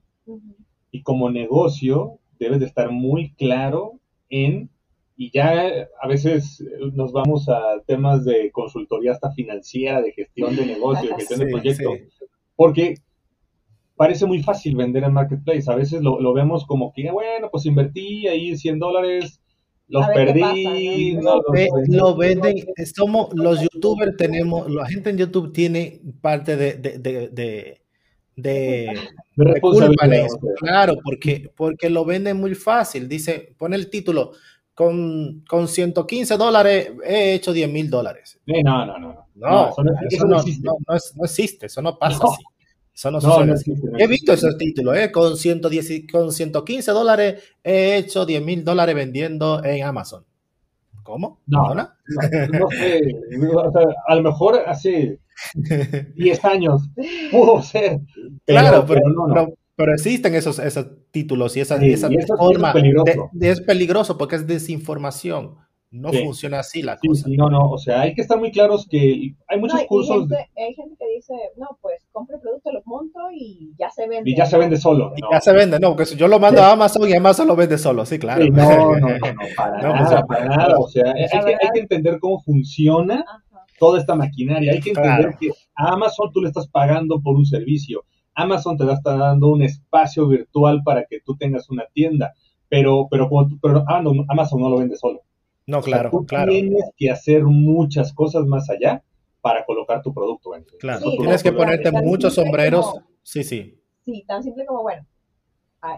Y como negocio, debes de estar muy claro en, y ya a veces nos vamos a temas de consultoría hasta financiera, de gestión de negocio, de gestión de [laughs] proyecto, porque parece muy fácil vender en Marketplace. A veces lo, vemos como que, bueno, pues invertí ahí 100 dólares, los perdí. lo venden, somos los youtubers, tenemos, la gente en YouTube tiene parte de, de de, Claro, porque, porque lo venden muy fácil. Dice, pone el título, con, con 115 dólares he hecho 10 mil dólares. no, no, no. No, eso, no, existe. eso no pasa así. Eso no, sucede He visto esos títulos, ¿eh? con, 110, con 115 dólares he hecho 10 mil dólares vendiendo en Amazon. ¿Cómo? No, no, sé. a lo mejor hace [laughs] 10 años pudo ser. Claro, pero, pero, existen esos, esos títulos y esa, esa forma. Es peligroso. es peligroso porque es desinformación. No funciona así la cosa. no, no, o sea, hay que estar muy claros que hay muchos cursos. Hay gente, que dice, no, pues compre el producto, lo monto y ya se vende. Y ya se vende solo. ya se vende, no, porque yo lo mando a Amazon y Amazon lo vende solo, sí, claro. no, no, no, [laughs] para nada, para nada. O sea, hay que, hay que, entender cómo funciona toda esta maquinaria. Hay que entender que a Amazon tú le estás pagando por un servicio. Amazon te está dando un espacio virtual para que tú tengas una tienda, pero, pero, pero Amazon no lo vende solo. No, claro, claro. Tienes que hacer muchas cosas más allá para colocar tu producto. En claro, tienes que ponerte muchos sombreros. sí, sí. Sí, tan simple como, bueno,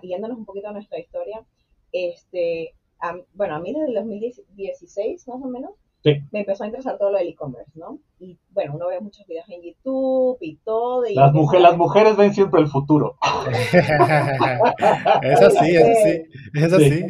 yéndonos un poquito a nuestra historia, este, bueno, a mí desde el 2016 más o menos, me empezó a interesar todo lo del e-commerce, ¿no? Y bueno, uno ve muchos videos en YouTube y todo. Y las, mujeres, las mujeres ven siempre el futuro. [laughs] [laughs] es así, es así, es así.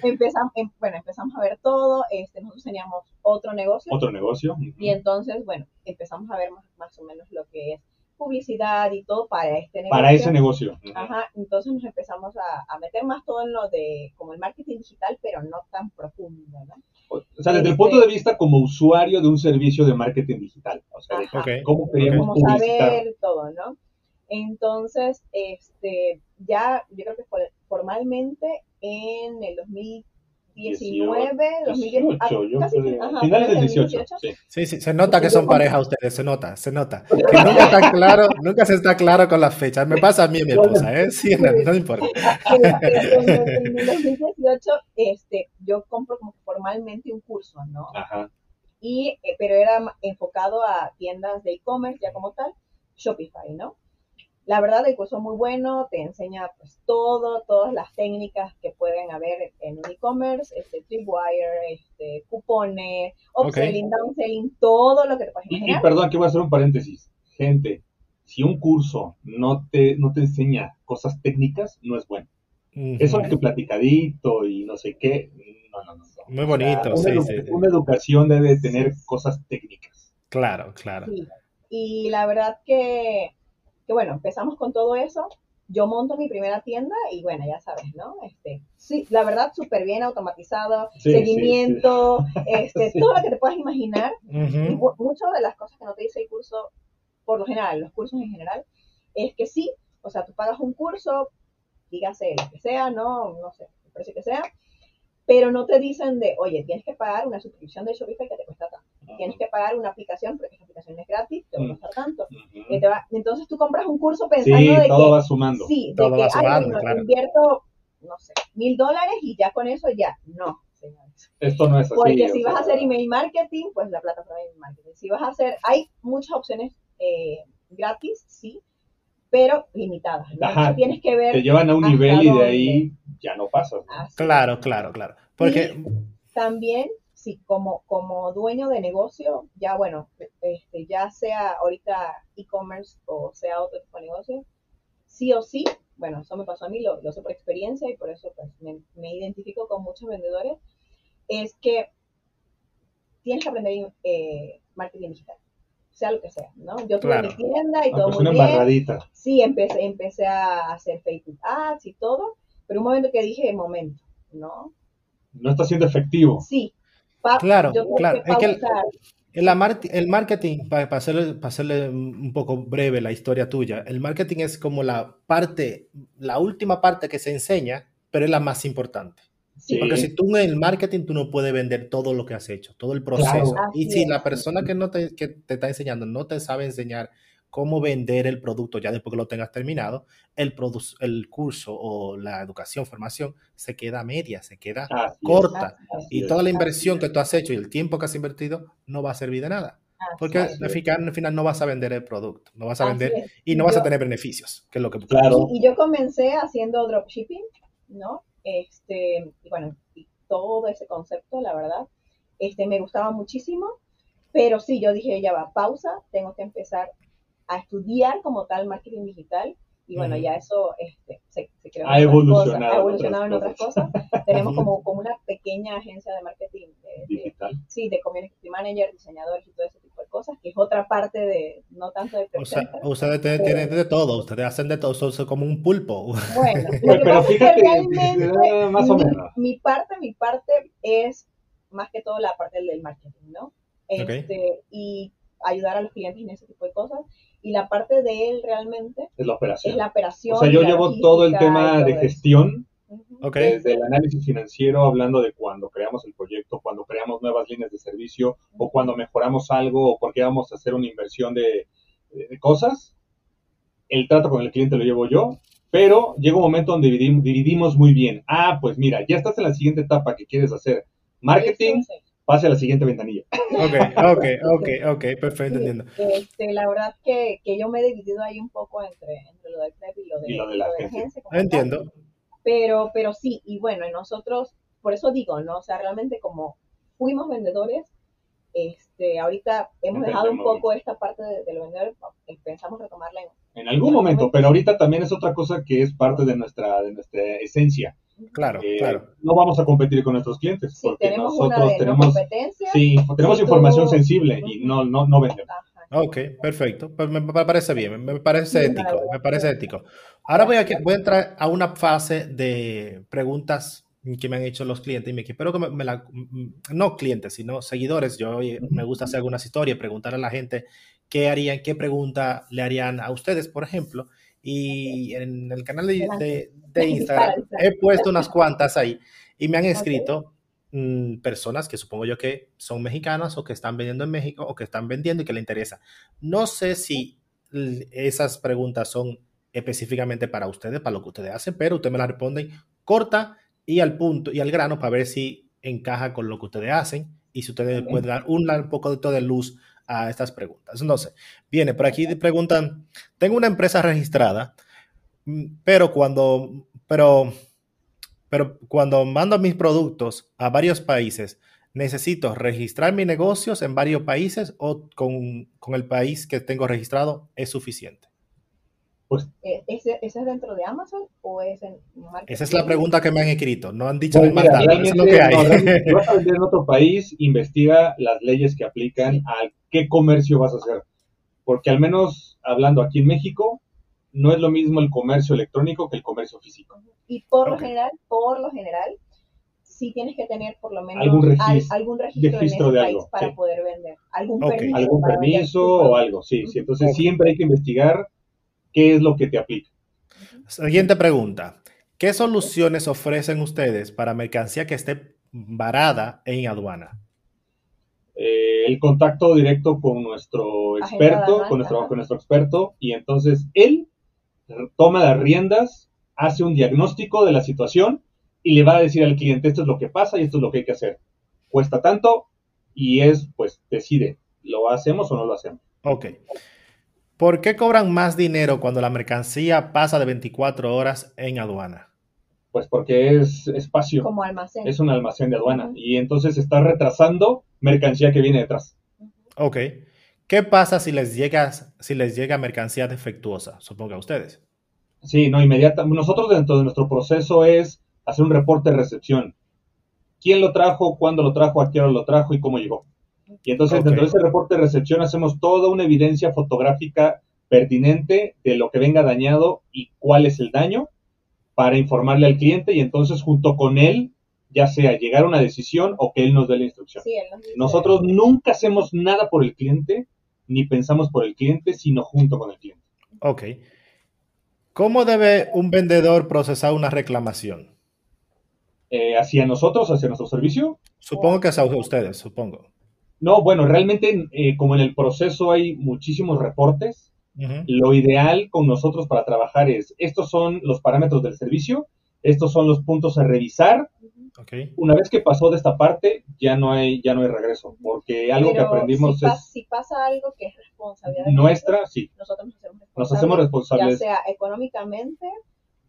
[laughs] Empezamos, em, bueno, empezamos a ver todo, este, nosotros teníamos otro negocio. Otro negocio. Y entonces, bueno, empezamos a ver más, más o menos lo que es publicidad y todo para este negocio. Para ese negocio. Ajá, entonces nos empezamos a, a, meter más todo en lo de, como el marketing digital, pero no tan profundo, ¿no? O sea, desde el punto de vista como usuario de un servicio de marketing digital. O sea, cómo queríamos saber todo, ¿no? Entonces, este, ya, yo creo que formalmente en el 2000 19, 2018, casi, finales del 18. Sí. sí, se nota que son pareja ustedes, se nota, se nota. Que nunca, está claro, nunca se está claro con las fechas. Me pasa a mí y mi esposa, ¿eh? Sí, no, no importa. En el 2018, este, yo compro como formalmente un curso, ¿no? Ajá. Y, eh, pero era enfocado a tiendas de e-commerce ya como tal, Shopify, ¿no? La verdad, el curso es muy bueno, te enseña pues todo, todas las técnicas que pueden haber en un e-commerce, este, tripwire, este, cupones, upselling, downselling, todo lo que te puedes imaginar. Y, perdón, aquí voy a hacer un paréntesis. Gente, si un curso no te, no te enseña cosas técnicas, no es bueno. Eso es que platicadito y no sé qué, no, no, no. Muy bonito, sí, sí, Una educación debe tener cosas técnicas. Claro, claro. Y la verdad que bueno, empezamos con todo eso. Yo monto mi primera tienda y bueno, ya sabes, ¿no? Este, sí, la verdad, súper bien automatizado, seguimiento, [laughs] este, todo lo que te puedas imaginar. muchas de las cosas que no te dice el curso, por lo general, los cursos en general, es que sí, o sea, tú pagas un curso, dígase lo que sea, ¿no? No sé, el precio que sea, pero no te dicen de, oye, tienes que pagar una suscripción de Shopify que te cuesta tanto. Tienes que pagar una aplicación, porque esa aplicación es gratis, te va a costar tanto. entonces tú compras un curso pensando sí, de todo va sumando. Sí, todo de que, va sumando, claro. invierto, no sé, mil dólares y ya con eso ya. No, señores. Esto no es así. Porque si vas a hacer email marketing, pues la plataforma de email marketing. Si vas a hacer, hay muchas opciones eh, gratis, sí, pero limitadas. Ajá. tienes que ver. Te llevan a un nivel y de ahí ya no pasas. ¿no? Claro, claro, claro. Porque, También, sí, como, como dueño de negocio, ya bueno, este, ya sea ahorita e-commerce o sea otro tipo de negocio, sí o sí, bueno, eso me pasó a mí, lo, lo sé por experiencia y por eso pues, me, me identifico con muchos vendedores, es que tienes que aprender eh, marketing digital, sea lo que sea, ¿no? Yo tuve Claro. mi tienda y Ah, todo pues muy una bien, embarradita. sí, empecé, empecé a hacer Facebook Ads y todo, pero un momento que dije, momento, ¿no? No está siendo efectivo. Sí. Pa- Claro, yo claro, que es que el- el marketing, para, para hacerle, para hacerle un poco breve la historia tuya, el marketing es como la parte, la última parte que se enseña, pero es la más importante. Sí. Porque si tú en el marketing tú no puedes vender todo lo que has hecho, todo el proceso. Claro. Y si es. la persona que, no te, que te está enseñando no te sabe enseñar cómo vender el producto ya después que lo tengas terminado, el, produ- el curso o la educación, formación, se queda media, se queda Así es. corta. Así Y es. toda la inversión que tú has hecho y el tiempo que has invertido no va a servir de nada. es, Porque es. al final, al final no vas a vender el producto, no vas a Así vender es. y no vas a Yo- tener beneficios, que es lo que Claro. Y, y yo comencé haciendo dropshipping, ¿no? Este, y bueno, y todo ese concepto, la verdad, este, me gustaba muchísimo, pero sí, yo dije, ya va, pausa, tengo que empezar a estudiar como tal marketing digital, y bueno, ya eso este, se, se creó Ha evolucionado cosas, ha evolucionado en otras otras cosas. [laughs] Tenemos como, como una pequeña agencia de marketing, de- de- Digital. sí, de community manager, diseñadores y todo ese tipo de cosas, que es otra parte de, no tanto de O sea, ustedes te- tienen de todo, ustedes hacen de todo, son como un pulpo. Bueno, [laughs] lo que Pero pasa es que fíjate, realmente [laughs] eh, más o mi, menos. mi parte, mi parte es más que todo la parte del, del marketing, ¿no? Este, Y ayudar a los clientes en ese tipo de cosas. Y la parte de él realmente Es la operación. es la operación. o sea, yo llevo todo el tema de gestión, Ujú. Ok. desde el análisis financiero, hablando de cuando creamos el proyecto, cuando creamos nuevas líneas de servicio, o cuando mejoramos algo, o porque vamos a hacer una inversión de, de- de cosas. El trato con el cliente lo llevo yo, pero llega un momento donde dividim- dividimos muy bien. Ah, pues mira, ya estás en la siguiente etapa que quieres hacer marketing. Pase a la siguiente ventanilla. Ok, ok, ok, ok, perfecto, Sí, entiendo. [laughs] este, la verdad que, que yo me he dividido ahí un poco entre, entre lo del PrEP y lo de, Y lo de la agencia. tal. Entiendo. Pero, pero sí, y bueno, nosotros, por eso digo, ¿no? O sea, realmente como fuimos vendedores, este, ahorita hemos dejado un poco esta parte de, de los vendedores, eh, pensamos retomarla en... En algún momento, pero ahorita también es otra cosa que es parte de nuestra, de nuestra esencia. Claro, Eh, claro. No vamos a competir con nuestros clientes Sí, porque tenemos una nosotros tenemos, competencia. sí, tenemos tú- información sensible y no, no, no vendemos. Ajá. Ok, perfecto. Pues me, parece bien, me parece ético, me parece que- ético. Ahora voy a, voy a entrar a una fase de preguntas que me han hecho los clientes y me espero que me, me la, no clientes, sino seguidores. Yo me gusta hacer algunas historias, preguntar a la gente qué harían, qué pregunta le harían a ustedes, por ejemplo. Y en el canal de, de- [laughs] de Instagram he puesto unas cuantas ahí y me han escrito mm, personas que supongo yo que son mexicanas o que están vendiendo en México o que están vendiendo y que le interesa. No sé si esas preguntas son específicamente para ustedes, para lo que ustedes hacen, pero ustedes me las responden corta y al punto y al grano para ver si encaja con lo que ustedes hacen y si ustedes pueden dar un, un poco de luz a estas preguntas. Sé. Viene, por aquí preguntan, tengo una empresa registrada, mm, pero cuando, pero, pero cuando mando mis productos a varios países, necesito registrar mis negocios en varios países o con, con el país que tengo registrado es suficiente. Eh, ¿Ese, ¿Ese es dentro de Amazon o es en marketing? Esa es la pregunta que me han escrito. No han dicho Pues mira, eso es lo que hay. no, vas a vender en otro país, investiga las leyes que aplican a qué comercio vas a hacer. Porque al menos hablando aquí en México, no es lo mismo el comercio electrónico que el comercio físico. Y por lo general, por lo general, sí tienes que tener por lo menos Algún al- registro- algún registro registro en de ese algo, país para sí. poder vender. Algún permiso. Algún o algo, sí. sí. Entonces siempre hay que investigar qué es lo que te aplica. Siguiente pregunta. ¿Qué soluciones ofrecen ustedes para mercancía que esté varada en aduana? eh, el contacto directo con nuestro experto, con nuestro, con nuestro experto, y entonces él toma las riendas, hace un diagnóstico de la situación y le va a decir al cliente esto es lo que pasa y esto es lo que hay que hacer. Cuesta tanto y es, pues, decide, ¿lo hacemos o no lo hacemos? Ok. ¿Por qué cobran más dinero cuando la mercancía pasa de 24 horas en aduana? Pues porque es espacio. Como almacén. Es un almacén de aduana. Y entonces está retrasando mercancía que viene detrás. Ok. ¿Qué pasa si les llega, si les llega mercancía defectuosa? Supongo a ustedes. Sí, no, inmediata. Nosotros dentro de nuestro proceso es hacer un reporte de recepción. ¿Quién lo trajo? ¿Cuándo lo trajo? ¿A qué hora lo trajo? ¿Y cómo llegó? Y entonces Ok. dentro de ese reporte de recepción hacemos toda una evidencia fotográfica pertinente de lo que venga dañado y cuál es el daño para informarle al cliente y entonces junto con él, ya sea llegar a una decisión o que él nos dé la instrucción. Sí, Nosotros nunca hacemos nada por el cliente, ni pensamos por el cliente, sino junto con el cliente. Ok. ¿Cómo debe un vendedor procesar una reclamación? Eh, hacia nosotros, hacia nuestro servicio, Supongo que es a ustedes, supongo. No, bueno, realmente eh, como en el proceso hay muchísimos reportes, lo ideal con nosotros para trabajar es, estos son los parámetros del servicio, estos son los puntos a revisar. Ok. Una vez que pasó de esta parte, ya no hay, ya no hay regreso, porque algo que aprendimos si, es si pasa algo que es responsabilidad de nuestra, sí, nosotros nos hacemos responsables. nos hacemos responsables. Ya sea económicamente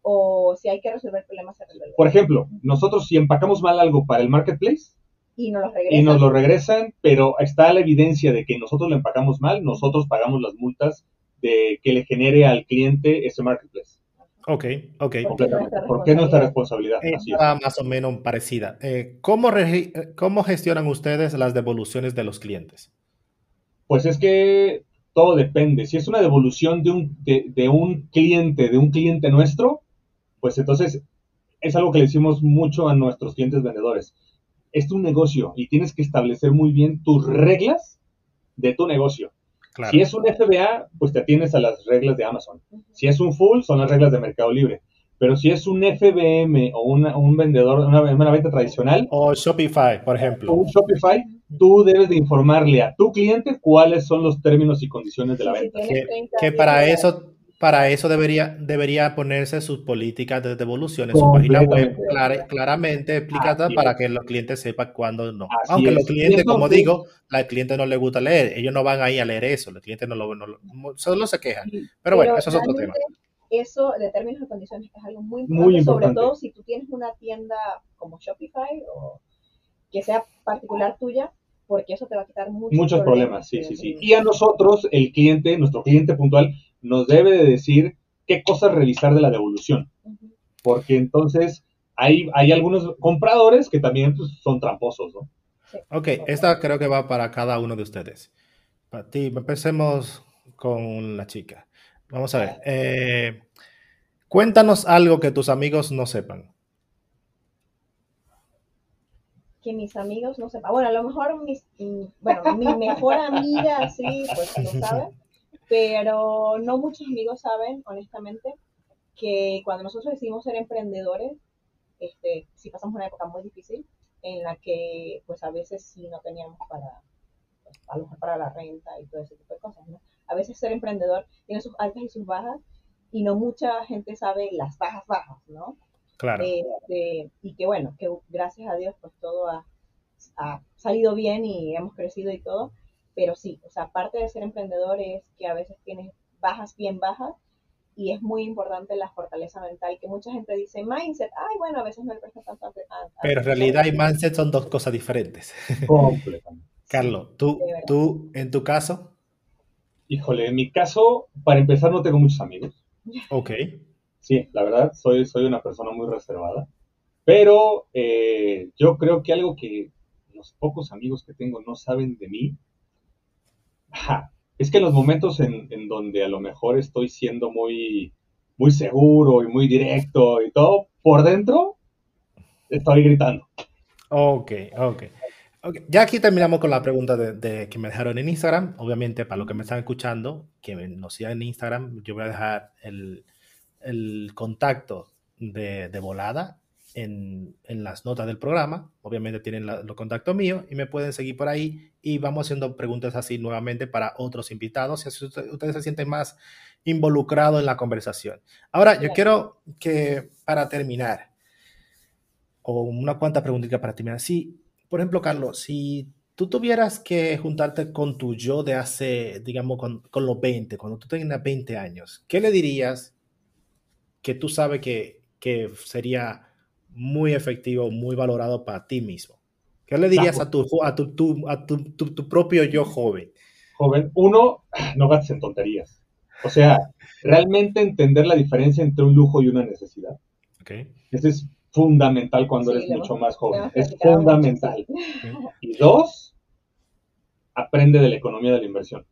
o si hay que resolver problemas. Por ejemplo, nosotros si empacamos mal algo para el marketplace, y nos los regresan. y nos lo regresan, pero está la evidencia de que nosotros lo empacamos mal, nosotros pagamos las multas de que le genere al cliente ese marketplace. Ok, ok. Completamente. Porque es nuestra responsabilidad. Es Así es. nada más o menos parecida. Eh, ¿cómo, regi- eh, ¿Cómo gestionan ustedes las devoluciones de los clientes? Pues es que todo depende. Si es una devolución de un, de, de un cliente, de un cliente nuestro, pues entonces es algo que le decimos mucho a nuestros clientes vendedores. Es tu negocio y tienes que establecer muy bien tus reglas de tu negocio. Claro. Si es un FBA, pues te atienes a las reglas de Amazon. Si es un full, son las reglas de Mercado Libre. Pero si es un FBM o una- un vendedor, una, una venta tradicional, O Shopify, por o ejemplo. un Shopify, tú debes de informarle a tu cliente cuáles son los términos y condiciones de la venta. Que, 30 que para eso, para eso debería, debería ponerse sus políticas de devolución en su página web. Claramente explicadas para que los clientes sepan cuándo no. Así Aunque es. los clientes, como digo, al cliente no le gusta leer. Ellos no van ahí a leer eso. Los clientes no lo, no lo- solo se quejan. Pero bueno, eso es otro tema. Eso de términos y condiciones es algo muy Muy importante, sobre importante. todo si tú tienes una tienda como Shopify o que sea particular tuya, porque eso te va a quitar muchos, Muchos problemas, sí, de- sí, sí. Y a nosotros, el cliente, nuestro cliente puntual, nos debe de decir qué cosas revisar de la devolución. Porque entonces hay, hay algunos compradores que también pues, son tramposos, ¿no? Ok, esta creo que va para cada uno de ustedes. Para ti, empecemos con la chica. Vamos a ver. eh, cuéntanos algo que tus amigos no sepan. que mis amigos no sepan. Bueno, a lo mejor mis, mm, bueno, mi mejor amiga, sí, pues lo sabe, pero no muchos amigos saben, honestamente, que cuando nosotros decidimos ser emprendedores, este, sí pasamos una época muy difícil en la que, pues a veces sí no teníamos para, pues, a lo mejor para la renta y todo ese tipo de cosas, ¿no? A veces ser emprendedor tiene sus altas y sus bajas y no mucha gente sabe las bajas bajas, ¿no? Claro. Este, y que bueno, que gracias a Dios pues todo ha, ha salido bien y hemos crecido y todo, pero sí, o sea, parte de ser emprendedor es que a veces tienes bajas bien bajas y es muy importante la fortaleza mental, que mucha gente dice mindset, ay bueno, a veces no le presta tanta atención. Pero en realidad y mindset son dos cosas diferentes. [laughs] Completamente. Carlos, tú, tú, en tu caso, Híjole, en mi caso, para empezar, no tengo muchos amigos. ok. Sí, la verdad, soy, soy una persona muy reservada. Pero eh, yo creo que algo que los pocos amigos que tengo no saben de mí, es que los momentos en, donde a lo mejor estoy siendo muy, muy seguro y muy directo y todo, por dentro estoy gritando. Ok, ok. Ok, Ya aquí terminamos con la pregunta de, que me dejaron en Instagram. Obviamente, para los que me están escuchando, que nos sigan en Instagram, yo voy a dejar el, el contacto de volada en, en las notas del programa. Obviamente tienen la- los contactos míos y me pueden seguir por ahí y vamos haciendo preguntas así nuevamente para otros invitados así usted- ustedes se sienten más involucrados en la conversación. Ahora, yo quiero que para terminar, o una cuanta preguntita para terminar. Si, por ejemplo, Carlos, si tú tuvieras que juntarte con tu yo de hace, digamos, con, con los 20, cuando tú tenías 20 años, ¿qué le dirías que tú sabes que, que sería muy efectivo, muy valorado para ti mismo? ¿Qué le dirías a tu, a tu, tu, a tu, tu, propio yo joven? Joven, uno, [clears throat] no gastes en tonterías. O sea, realmente entender la diferencia entre un lujo y una necesidad. Okay. Ese es fundamental cuando eres mucho más joven. Es fundamental. Y dos, aprende de la economía de la inversión.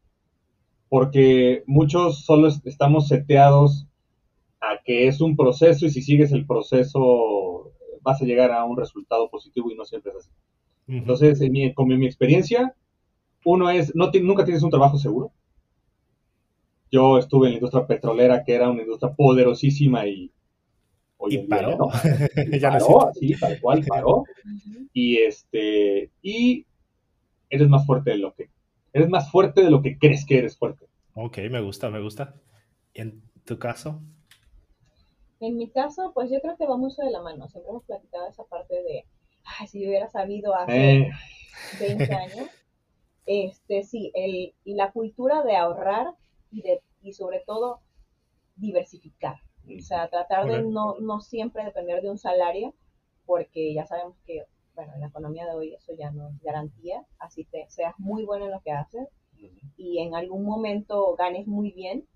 Porque muchos solo estamos seteados a que es un proceso y si sigues el proceso vas a llegar a un resultado positivo y no siempre es así. Entonces, en mi, con mi, experiencia, uno es, no, nunca tienes un trabajo seguro. Yo estuve en la industria petrolera, que era una industria poderosísima y y paró. ¿no? [laughs] ya paró, sí, tal cual, paró. y este, y eres más fuerte de lo que, eres más fuerte de lo que crees que eres fuerte. Ok, me gusta, me gusta. ¿Y en tu caso? En mi caso, pues yo creo que va mucho de la mano. Siempre hemos platicado esa parte de, ay, si yo hubiera sabido hace 20 eh. [laughs] años. Este, sí, el, la cultura de ahorrar y, de, y sobre todo diversificar. O sea, tratar de no, no siempre depender de un salario, porque ya sabemos que, bueno, en la economía de hoy eso ya no es garantía, así que seas muy bueno en lo que haces y en algún momento ganes muy bien,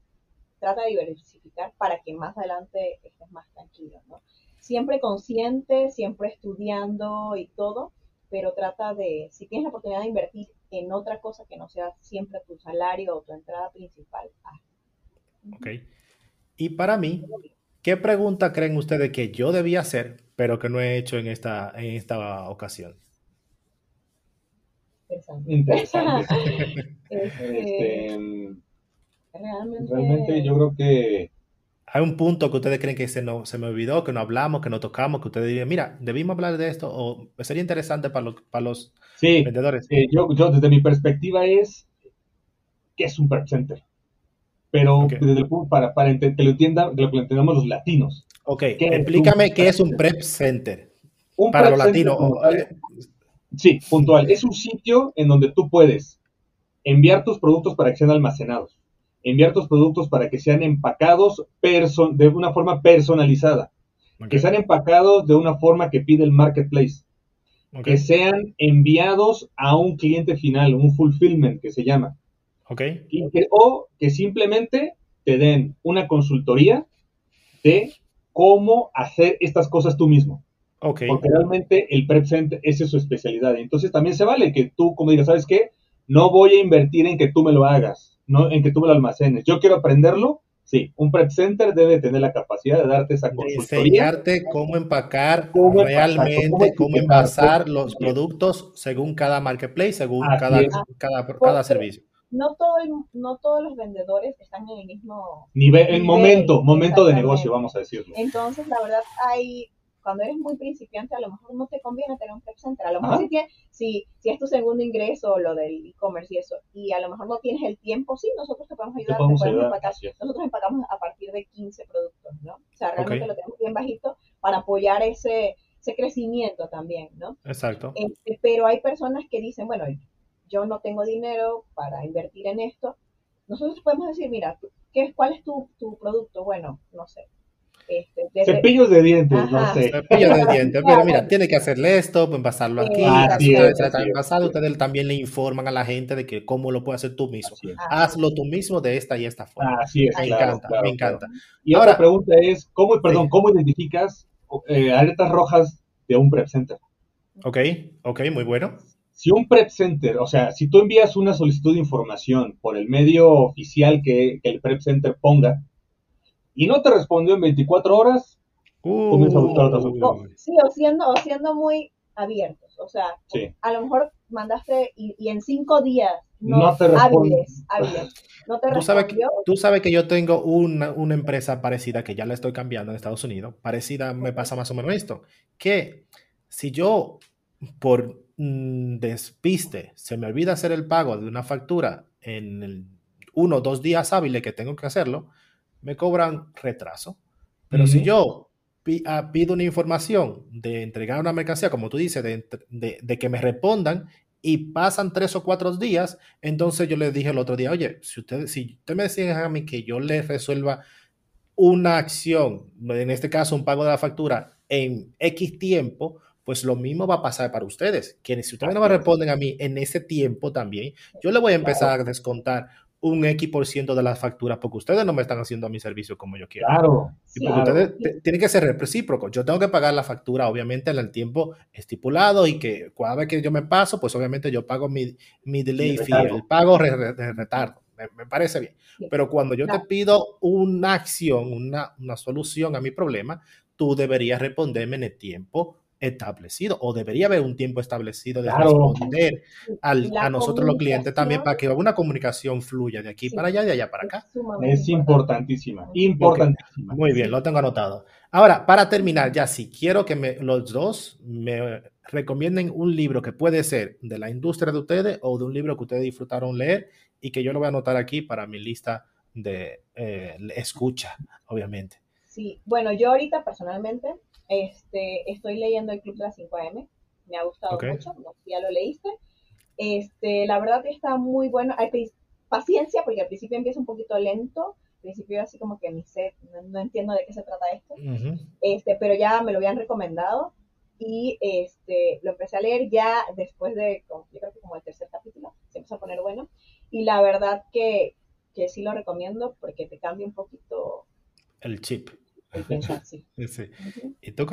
trata de diversificar para que más adelante estés más tranquilo, ¿no? Siempre consciente, siempre estudiando y todo, pero trata de, si tienes la oportunidad de invertir en otra cosa que no sea siempre tu salario o tu entrada principal, hazlo. Ok. Y para mí, ¿qué pregunta creen ustedes que yo debía hacer, pero que no he hecho en esta, en esta ocasión? Interesante. [laughs] este, realmente... realmente yo creo que hay un punto que ustedes creen que se, no, se me olvidó, que no hablamos, que no tocamos, que ustedes dirían, mira, debimos hablar de esto, o sería interesante para, los, para los vendedores. Eh, yo, yo, desde mi perspectiva, es que es un prep center pero desde el, para, para que lo entienda, que lo entendamos los latinos. Ok, explícame qué es un prep center. Un para los latinos. sí, puntual. Es un sitio en donde tú puedes enviar tus productos para que sean almacenados, enviar tus productos para que sean empacados de una forma personalizada, que sean empacados de una forma que pide el marketplace, que sean enviados a un cliente final, un fulfillment que se llama. Okay. o que simplemente te den una consultoría de cómo hacer estas cosas tú mismo. Okay. Porque realmente el Prep Center, esa es su especialidad. Entonces también se vale que tú, como digas, ¿sabes qué? No voy a invertir en que tú me lo hagas, no en que tú me lo almacenes. Yo quiero aprenderlo. Sí, un Prep Center debe tener la capacidad de darte esa consultoría. Enseñarte cómo empacar realmente, cómo, envasar los productos según cada marketplace, según cada, cada, cada servicio no, todo no todos los vendedores están en el mismo nivel, en momento, momento de negocio, vamos a decirlo. Entonces, la verdad, hay, cuando eres muy principiante, a lo mejor no te conviene tener un prep center. A lo mejor si, si, es tu segundo ingreso, lo del e-commerce y eso, y a lo mejor no tienes el tiempo, sí, nosotros te podemos ayudar, te podemos empacar. Nosotros empacamos a partir de 15 productos, ¿no? O sea, realmente lo tenemos bien bajito para apoyar ese, ese crecimiento también, ¿no? Exacto. Este, pero hay personas que dicen, bueno, yo no tengo dinero para invertir en esto, nosotros podemos decir, mira, ¿qué, ¿cuál es tu, tu producto? Bueno, no sé. Este, Cepillos de dientes, no sé. Cepillos de dientes, pero mira, [laughs] tiene que hacerle esto, pues pasarlo aquí, así pasado, ustedes también le informan a la gente de que cómo lo puede hacer tú mismo. Hazlo tú mismo de esta y esta forma. Así es, me encanta, me encanta. Y Ahora, pregunta es, ¿cómo, perdón, ¿cómo identificas eh, alertas rojas de un prep center? Ok, ok, muy bueno si un prep center, o sea, si tú envías una solicitud de información por el medio oficial que, el prep center ponga y no te respondió en 24 horas, comienza a buscar otras opciones. Sí, o siendo, o siendo muy abiertos. O sea, a lo mejor mandaste y, en cinco días no, te hábiles, no te ¿Tú sabes, que, tú sabes que yo tengo una, una, empresa parecida que ya la estoy cambiando en Estados Unidos. Parecida me pasa más o menos esto. Que si yo por Mm, despiste, se me olvida hacer el pago de una factura en el uno o dos días hábiles que tengo que hacerlo, me cobran retraso. Pero si yo ah, pido una información de entregar una mercancía, como tú dices, de, que me respondan y pasan tres o cuatro días, entonces yo le dije el otro día, oye, si usted, si usted me decía a mí que yo le resuelva una acción, en este caso un pago de la factura, en X tiempo, pues lo mismo va a pasar para ustedes. Que si ustedes no me responden a mí en ese tiempo también, yo le voy a empezar a descontar un X por ciento de las facturas porque ustedes no me están haciendo a mi servicio como yo quiero. Claro. Y porque ustedes tienen que ser recíprocos. Yo tengo que pagar la factura, obviamente, en el tiempo estipulado y que cada vez que yo me paso, pues obviamente yo pago mi, mi delay fee, el pago de retardo. Me, parece bien. Pero cuando yo te pido una acción, una, una solución a mi problema, tú deberías responderme en el tiempo establecido o debería haber un tiempo establecido de responder a nosotros los clientes también para que una comunicación fluya de aquí para allá, de allá para acá. Es importantísima, importantísima. Muy bien, lo tengo anotado. Ahora, para terminar, ya si quiero que me, los dos me recomienden un libro que puede ser de la industria de ustedes o de un libro que ustedes disfrutaron leer y que yo lo voy a anotar aquí para mi lista de eh, escucha, obviamente. Sí, bueno, yo ahorita personalmente este, estoy leyendo el Club de las 5am, me ha gustado mucho, no, ya lo leíste. Este, la verdad que está muy bueno. Hay paciencia porque al principio empieza un poquito lento. Al principio así como que ni sé, no, entiendo de qué se trata esto. Este, pero ya me lo habían recomendado y este, lo empecé a leer ya después de, yo creo que como el tercer capítulo, se empezó a poner bueno. Y la verdad que, que sí lo recomiendo porque te cambia un poquito el chip. [laughs] ¿Y tú?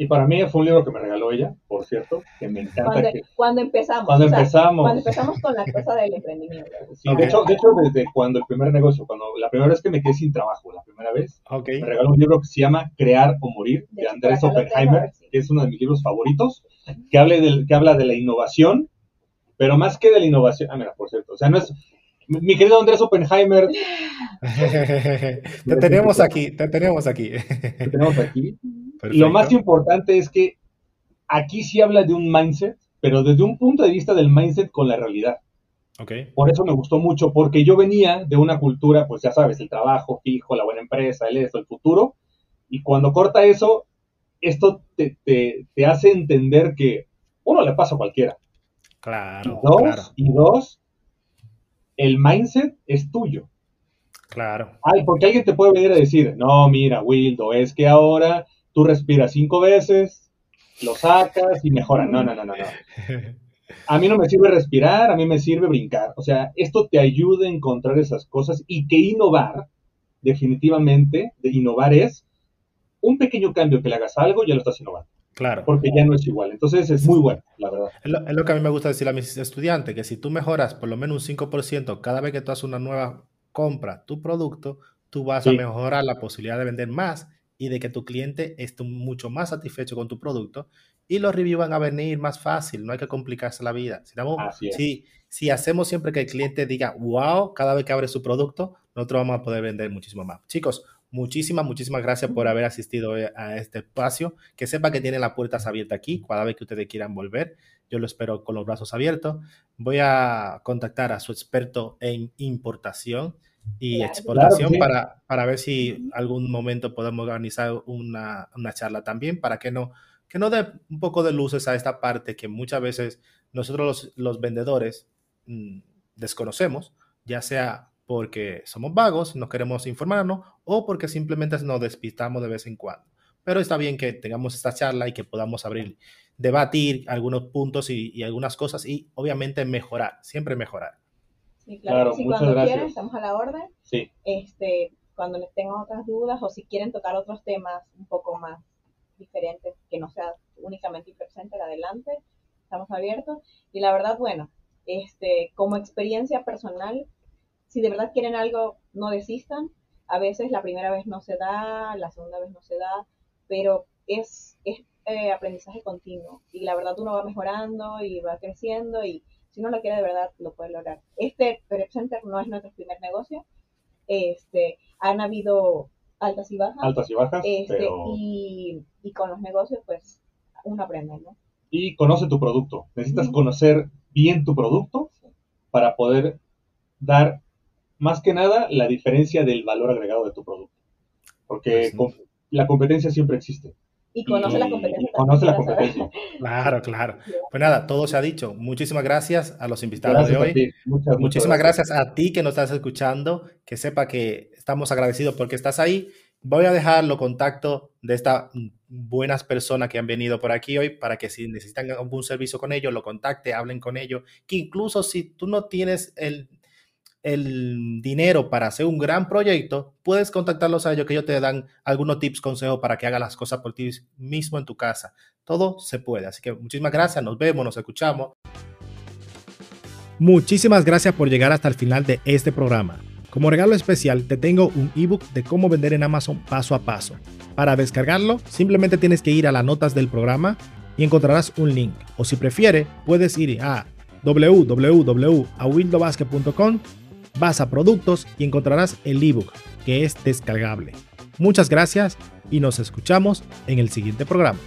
Y para mí fue un libro que me regaló ella, por cierto, que me encanta. Cuando, empezamos. Cuando empezamos. Cuando empezamos con la cosa del emprendimiento. [laughs] de, hecho, de hecho, desde cuando el primer negocio, cuando la primera vez que me quedé sin trabajo, la primera vez, me regaló un libro que se llama Crear o Morir, de, Andrés Oppenheimer, que es uno de mis libros favoritos, que, hable del, que habla de la innovación, pero más que de la innovación, ah, mira, por cierto, o sea, no es, mi querido Andrés Oppenheimer. te tenemos aquí, te tenemos aquí. Te tenemos aquí. Lo más importante es que aquí sí habla de un mindset, pero desde un punto de vista del mindset con la realidad. Okay. Por eso me gustó mucho, porque yo venía de una cultura, pues ya sabes, el trabajo fijo, la buena empresa, el esto, el futuro, y cuando corta eso, esto te, te, hace entender que uno le pasa a cualquiera. Claro. Y dos, y dos el mindset es tuyo. Claro. Ay, porque alguien te puede venir a decir, no, mira, Wildo, es que ahora tú respiras cinco veces, lo sacas y mejora. No, no, no, no, no. A mí no me sirve respirar, a mí me sirve brincar. O sea, esto te ayuda a encontrar esas cosas y que innovar, definitivamente, de innovar es un pequeño cambio que le hagas algo, ya lo estás innovando. Claro. Porque ya no es igual. Entonces es muy bueno, la verdad. Es lo, que a mí me gusta decir a mis estudiantes, que si tú mejoras por lo menos un 5% cada vez que tú haces una nueva compra, tu producto, tú vas a mejorar la posibilidad de vender más y de que tu cliente esté mucho más satisfecho con tu producto y los reviews van a venir más fácil, no hay que complicarse la vida. Si, si, si hacemos siempre que el cliente diga, wow, cada vez que abre su producto, nosotros vamos a poder vender muchísimo más. Chicos, Muchísimas, muchísimas gracias por haber asistido eh, a este espacio. Que sepa que tiene las puertas abiertas aquí cada vez que ustedes quieran volver. Yo lo espero con los brazos abiertos. Voy a contactar a su experto en importación y exportación para, para ver si algún momento podemos organizar una, una, charla también para que no, que no dé un poco de luces a esta parte que muchas veces nosotros los, los vendedores mm, desconocemos, ya sea porque somos vagos, no queremos informarnos o porque simplemente nos despistamos de vez en cuando. Pero está bien que tengamos esta charla y que podamos abrir, debatir algunos puntos y, algunas cosas y obviamente mejorar, siempre mejorar. Sí, claro, cuando quieran, estamos a la orden. Sí. Este, cuando les tengan otras dudas o si quieren tocar otros temas un poco más diferentes, que no sea únicamente presente adelante, estamos abiertos. Y la verdad, bueno, este, como experiencia personal, si de verdad quieren algo, no desistan. A veces la primera vez no se da, la segunda vez no se da, pero es, es eh, aprendizaje continuo y la verdad uno va mejorando y va creciendo y si uno lo quiere de verdad lo puede lograr. Este Prep Center no es nuestro primer negocio, este, han habido altas y bajas. Altas y bajas, este, y, con los negocios pues uno aprende, ¿no? Y conoce tu producto. Necesitas conocer bien tu producto para poder dar más que nada la diferencia del valor agregado de tu producto. Porque pues la competencia siempre existe. Y conoce la competencia. conoce la competencia. [laughs] Claro, claro. Pues nada, todo se ha dicho. Muchísimas gracias a los invitados de hoy. Muchísimas gracias. a ti que nos estás escuchando, que sepa que estamos agradecidos porque estás ahí. Voy a dejar los contactos de estas buenas personas que han venido por aquí hoy para que si necesitan algún servicio con ellos, lo contacte, hablen con ellos. Que incluso si tú no tienes el el dinero para hacer un gran proyecto, puedes contactarlos a ellos que ellos te dan algunos tips, consejos para que hagas las cosas por ti mismo en tu casa. Todo se puede. Así que muchísimas gracias, nos vemos, nos escuchamos. Muchísimas gracias por llegar hasta el final de este programa. Como regalo especial te tengo un ebook de cómo vender en Amazon paso a paso. Para descargarlo, simplemente tienes que ir a las notas del programa y encontrarás un link. O si prefiere, puedes ir a www.awildobasket.com Vas a productos y encontrarás el ebook que es descargable. Muchas gracias y nos escuchamos en el siguiente programa.